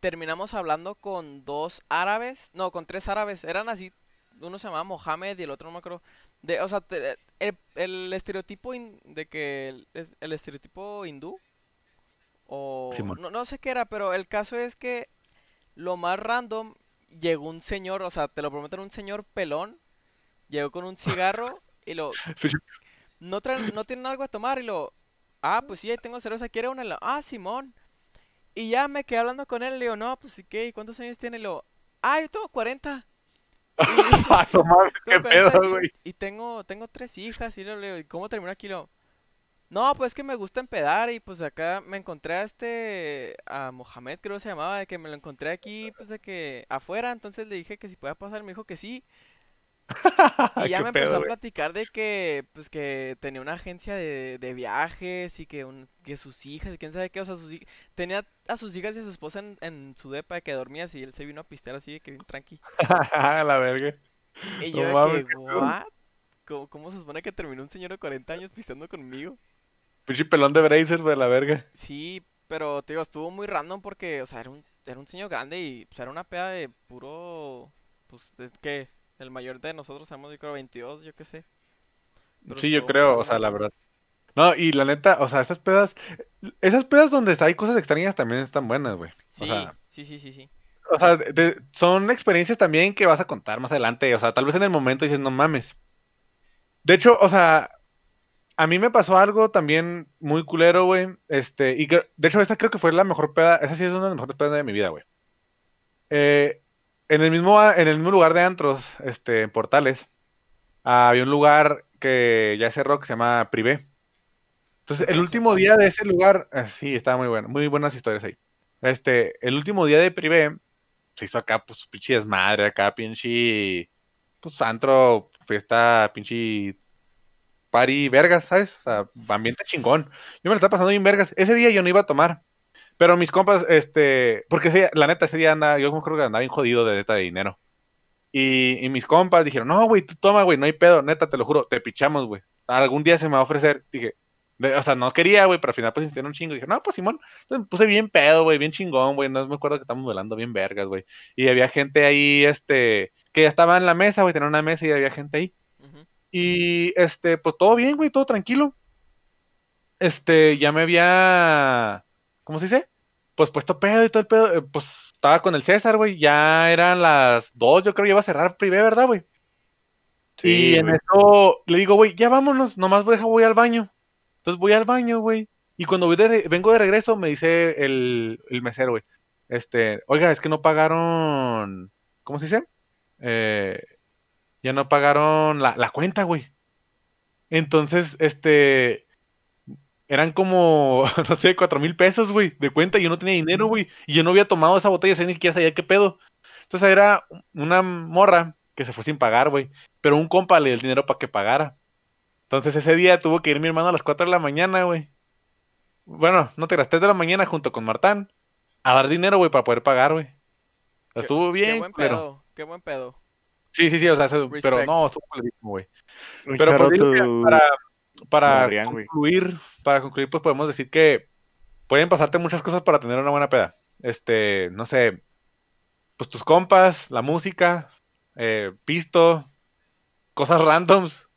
terminamos hablando con dos árabes, no, con tres árabes, eran así, uno se llamaba Mohamed y el otro no me acuerdo, de, o sea, el, el estereotipo in- de que, el estereotipo hindú, o no, no sé qué era, pero el caso es que lo más random, llegó un señor, o sea, te lo prometo, era un señor pelón, llegó con un cigarro y lo, no traen, no tienen algo a tomar y lo, ah, pues sí, ahí tengo cerveza, ¿quiere una? Y lo, ah, Simón. Y ya me quedé hablando con él, le digo, no, pues sí, ¿qué? ¿Y cuántos años tiene? Y lo, ah, yo tengo 40. Y, tengo 40 pedo, y- tengo, tengo tres hijas y le digo, ¿y cómo terminó aquí? Lo, no, pues que me gusta empedar y pues acá me encontré a este, a Mohamed creo que se llamaba, de que me lo encontré aquí, pues de que afuera, entonces le dije que si podía pasar, me dijo que sí. Y ya me pedo, empezó a platicar de que, pues que tenía una agencia de, de viajes y que, un- que sus hijas y quién sabe qué, o sea, sus, tenía a sus hijas y a su esposa en, en su depa de que dormía así, y él se vino a pistear así de que bien tranqui. la verga. Y No yo de mames, que. ¿what? ¿Cómo, cómo se supone que terminó un señor de 40 años pisteando conmigo? Pinche pelón de Bracer, güey, la verga. Sí, pero te digo, estuvo muy random porque, o sea, era un, era un señor grande y pues era una peda de puro, pues, de, ¿qué? El mayor de nosotros somos, yo creo, 22, yo qué sé. Pero Sí, yo creo, o sea, la verdad. No, y la neta, o sea, esas pedas, esas pedas donde hay cosas extrañas también están buenas, güey. O Sí, sea, sí, sí, sí, sí. o sea, de- de- son experiencias también que vas a contar más adelante. O sea, tal vez en el momento dices, no mames. De hecho, o sea, a mí me pasó algo también muy culero, güey. Este, y que- de hecho, esta creo que fue la mejor peda. Esa sí es una de las mejores pedas de mi vida, güey. Eh, en el mismo, en el mismo lugar de antros, este, en Portales, había un lugar que ya cerró que se llama Privé. Entonces, el último día de ese lugar, eh, sí, estaba muy bueno, muy buenas historias ahí. Este, el último día de Privé, se hizo acá, pues, pinche desmadre, acá, pinche, pues, antro, fiesta, pinche party, vergas, ¿sabes? O sea, ambiente chingón. Yo me lo estaba pasando bien vergas. Ese día yo no iba a tomar, pero mis compas, este, porque la neta, ese día anda, yo creo que andaba bien jodido de neta de dinero. Y, y mis compas dijeron, no, güey, tú toma, güey, no hay pedo, neta, te lo juro, te pichamos, güey. Algún día se me va a ofrecer. Dije, o sea, no quería, güey, pero al final pues insistieron un chingo. Dije, no, pues Simón, Entonces, me puse bien pedo, güey, bien chingón, güey. No me acuerdo que estábamos volando bien vergas, güey. Y había gente ahí, este, que ya estaba en la mesa, güey, tenía una mesa y había gente ahí. Ujú. Y este, pues todo bien, güey, todo tranquilo. Este, ya me había, ¿cómo se dice? Pues puesto pedo y todo el pedo. eh, Pues estaba con el César, güey. Ya eran las dos, yo creo que iba a cerrar privé, ¿verdad, güey? y en güey. eso le digo, güey, ya vámonos, nomás voy, voy al baño. Entonces voy al baño, güey. Y cuando voy de vengo de regreso, me dice el, el mesero, güey. Este, oiga, es que no pagaron. ¿Cómo se dice? Eh, ya no pagaron la, la cuenta, güey. Entonces, este. Eran como, no sé, cuatro mil pesos, güey, de cuenta. y Yo no tenía dinero, güey. Y yo no había tomado esa botella, ni siquiera sabía qué pedo. Entonces era una morra que se fue sin pagar, güey. Pero un compa le dio el dinero para que pagara. Entonces ese día tuvo que ir mi hermano a las 4 de la mañana, güey. Bueno, no te las 3 de la mañana junto con Martán a dar dinero, güey, para poder pagar, güey. Qué- Estuvo Qué bien, buen pero pedo, qué buen pedo. Sí, sí, sí, o sea, se- pero no, estuvo culerísimo, güey. Un Pero pues, charoto digo que para, para concluir, para concluir, pues podemos decir que pueden pasarte muchas cosas para tener una buena peda. Este, no sé, pues tus compas, la música, eh, pisto, cosas randoms.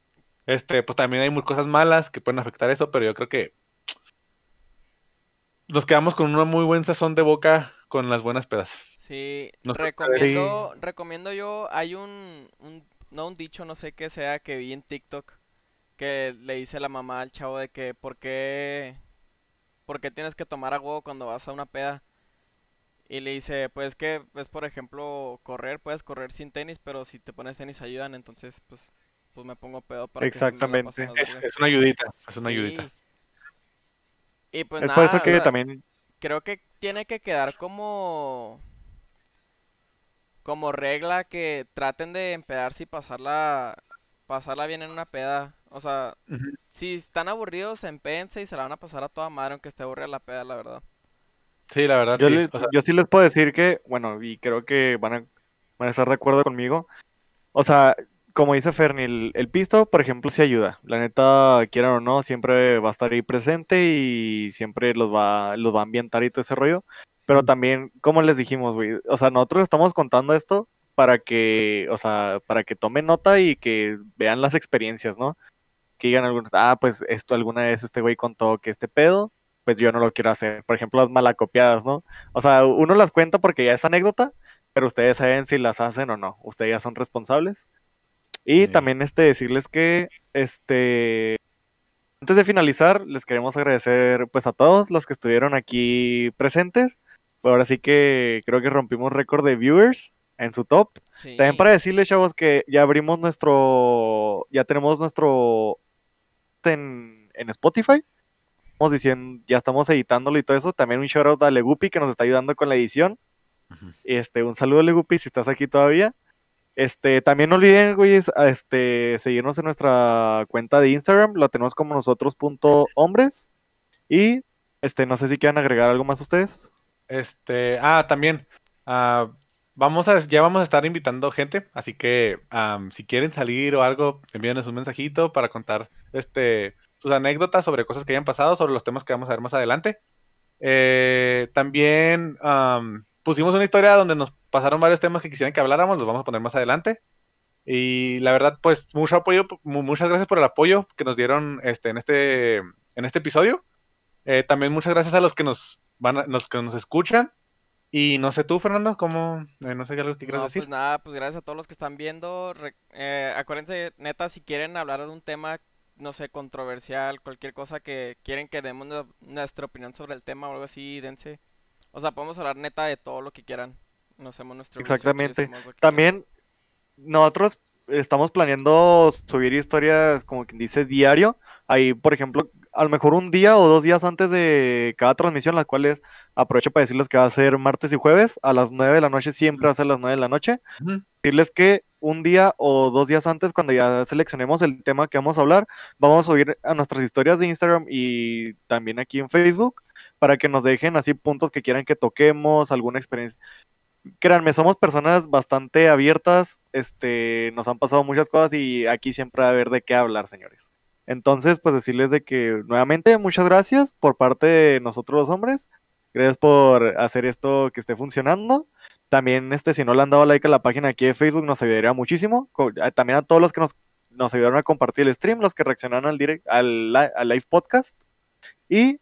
Este, pues también hay muy cosas malas que pueden afectar eso, pero yo creo que nos quedamos con una muy buen sazón de boca con las buenas pedas. Sí, No recomiendo, recomiendo yo, hay un, un, no un dicho, no sé qué sea, que vi en TikTok, que le dice la mamá al chavo de que, ¿por qué, ¿por qué tienes que tomar a huevo cuando vas a una peda? Y le dice, pues que, pues por ejemplo, correr, puedes correr sin tenis, pero si te pones tenis ayudan, entonces pues, pues me pongo pedo para que Exactamente. las Es, vergas". es una ayudita, es una Sí. ayudita. Y pues es nada, por eso o que sea, también, creo que tiene que quedar como como regla que traten de empedarse y pasarla pasarla bien en una peda. O sea, si están aburridos, empédense y se la van a pasar a toda madre aunque esté aburrida la peda, la verdad. Sí, la verdad, yo, sí. les- O sea, yo sí les puedo decir que, bueno, y creo que van a, van a estar de acuerdo conmigo. O sea, como dice Ferni, el, el pisto, por ejemplo, sí ayuda. La neta, quieran o no, siempre va a estar ahí presente y siempre los va, los va a ambientar y todo ese rollo. Pero también, como les dijimos, güey, o sea, nosotros estamos contando esto para que, o sea, para que tomen nota y que vean las experiencias, ¿no? Que digan algunos, ah, pues esto alguna vez este güey contó que este pedo, pues yo no lo quiero hacer. Por ejemplo, las malacopiadas, ¿no? O sea, uno las cuenta porque ya es anécdota, pero ustedes saben si las hacen o no. Ustedes ya son responsables. Y Sí. también este decirles que este antes de finalizar, les queremos agradecer pues a todos los que estuvieron aquí presentes. Ahora sí que creo que rompimos récord de viewers en su top. Sí. También para decirles, chavos, que ya abrimos nuestro, ya tenemos nuestro en, en Spotify. Estamos diciendo, ya estamos editándolo y todo eso. También un shout out a Legupi que nos está ayudando con la edición. Ujú. Este, un saludo Legupi si estás aquí todavía. Este, también no olviden, güeyes, a, este, seguirnos en nuestra cuenta de Instagram. Lo tenemos como nosotros punto hombres. Y este, no sé si quieren agregar algo más ustedes. Este, ah, también, ah, vamos a, ya vamos a estar invitando gente, así que si quieren salir o algo, envíenos un mensajito para contar este, sus anécdotas sobre cosas que hayan pasado, sobre los temas que vamos a ver más adelante. Eh, también am, pusimos una historia donde nos pasaron varios temas que quisieran que habláramos, los vamos a poner más adelante. Y la verdad, pues mucho apoyo, mu- muchas gracias por el apoyo que nos dieron este, en este, en este episodio. Eh, también muchas gracias a los que nos van a- los que nos escuchan. Y no sé tú, Fernando, cómo, eh, no sé qué algo que quieras No, decir. pues nada, pues gracias a todos los que están viendo. Re- eh, acuérdense, neta, si quieren hablar de un tema, no sé, controversial, cualquier cosa que quieren que demos nue- nuestra opinión sobre el tema o algo así, dense. O sea, podemos hablar neta de todo lo que quieran. No hacemos nuestro Exactamente. También nosotros estamos planeando subir historias, como quien dice, diario. Ahí, por ejemplo, a lo mejor un día o dos días antes de cada transmisión, las cuales aprovecho para decirles que va a ser martes y jueves a las 9 de la noche, siempre va a ser a las 9 de la noche. Decirles que un día o dos días antes, cuando ya seleccionemos el tema que vamos a hablar, vamos a subir a nuestras historias de Instagram y también aquí en Facebook para que nos dejen así puntos que quieran que toquemos, alguna experiencia créanme, somos personas bastante abiertas, este, nos han pasado muchas cosas y aquí siempre va a haber de qué hablar, señores. Entonces, pues decirles de que nuevamente muchas gracias por parte de nosotros los hombres. Gracias por hacer esto que esté funcionando. También, este, si no le han dado like a la página aquí de Facebook, nos ayudaría muchísimo. También a todos los que nos, nos ayudaron a compartir el stream, los que reaccionaron al, direct, al live podcast. Y,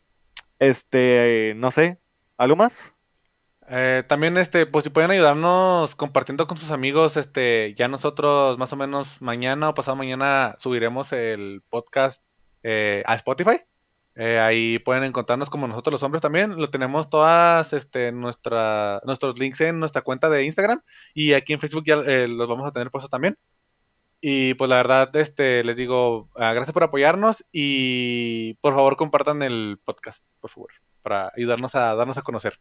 este, no sé, ¿algo más? Eh, también, este, pues si pueden ayudarnos compartiendo con sus amigos, este, ya nosotros más o menos mañana o pasado mañana subiremos el podcast eh, a Spotify. Eh, ahí pueden encontrarnos como nosotros los hombres también. Lo tenemos todas, este, nuestra, nuestros links en nuestra cuenta de Instagram y aquí en Facebook ya eh, los vamos a tener puestos también. Y pues la verdad, este, les digo, ah, gracias por apoyarnos y por favor compartan el podcast, por favor, para ayudarnos a darnos a conocer.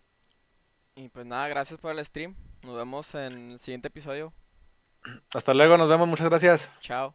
Y pues nada, gracias por el stream. Nos vemos en el siguiente episodio. Hasta luego, nos vemos, muchas gracias. Chao.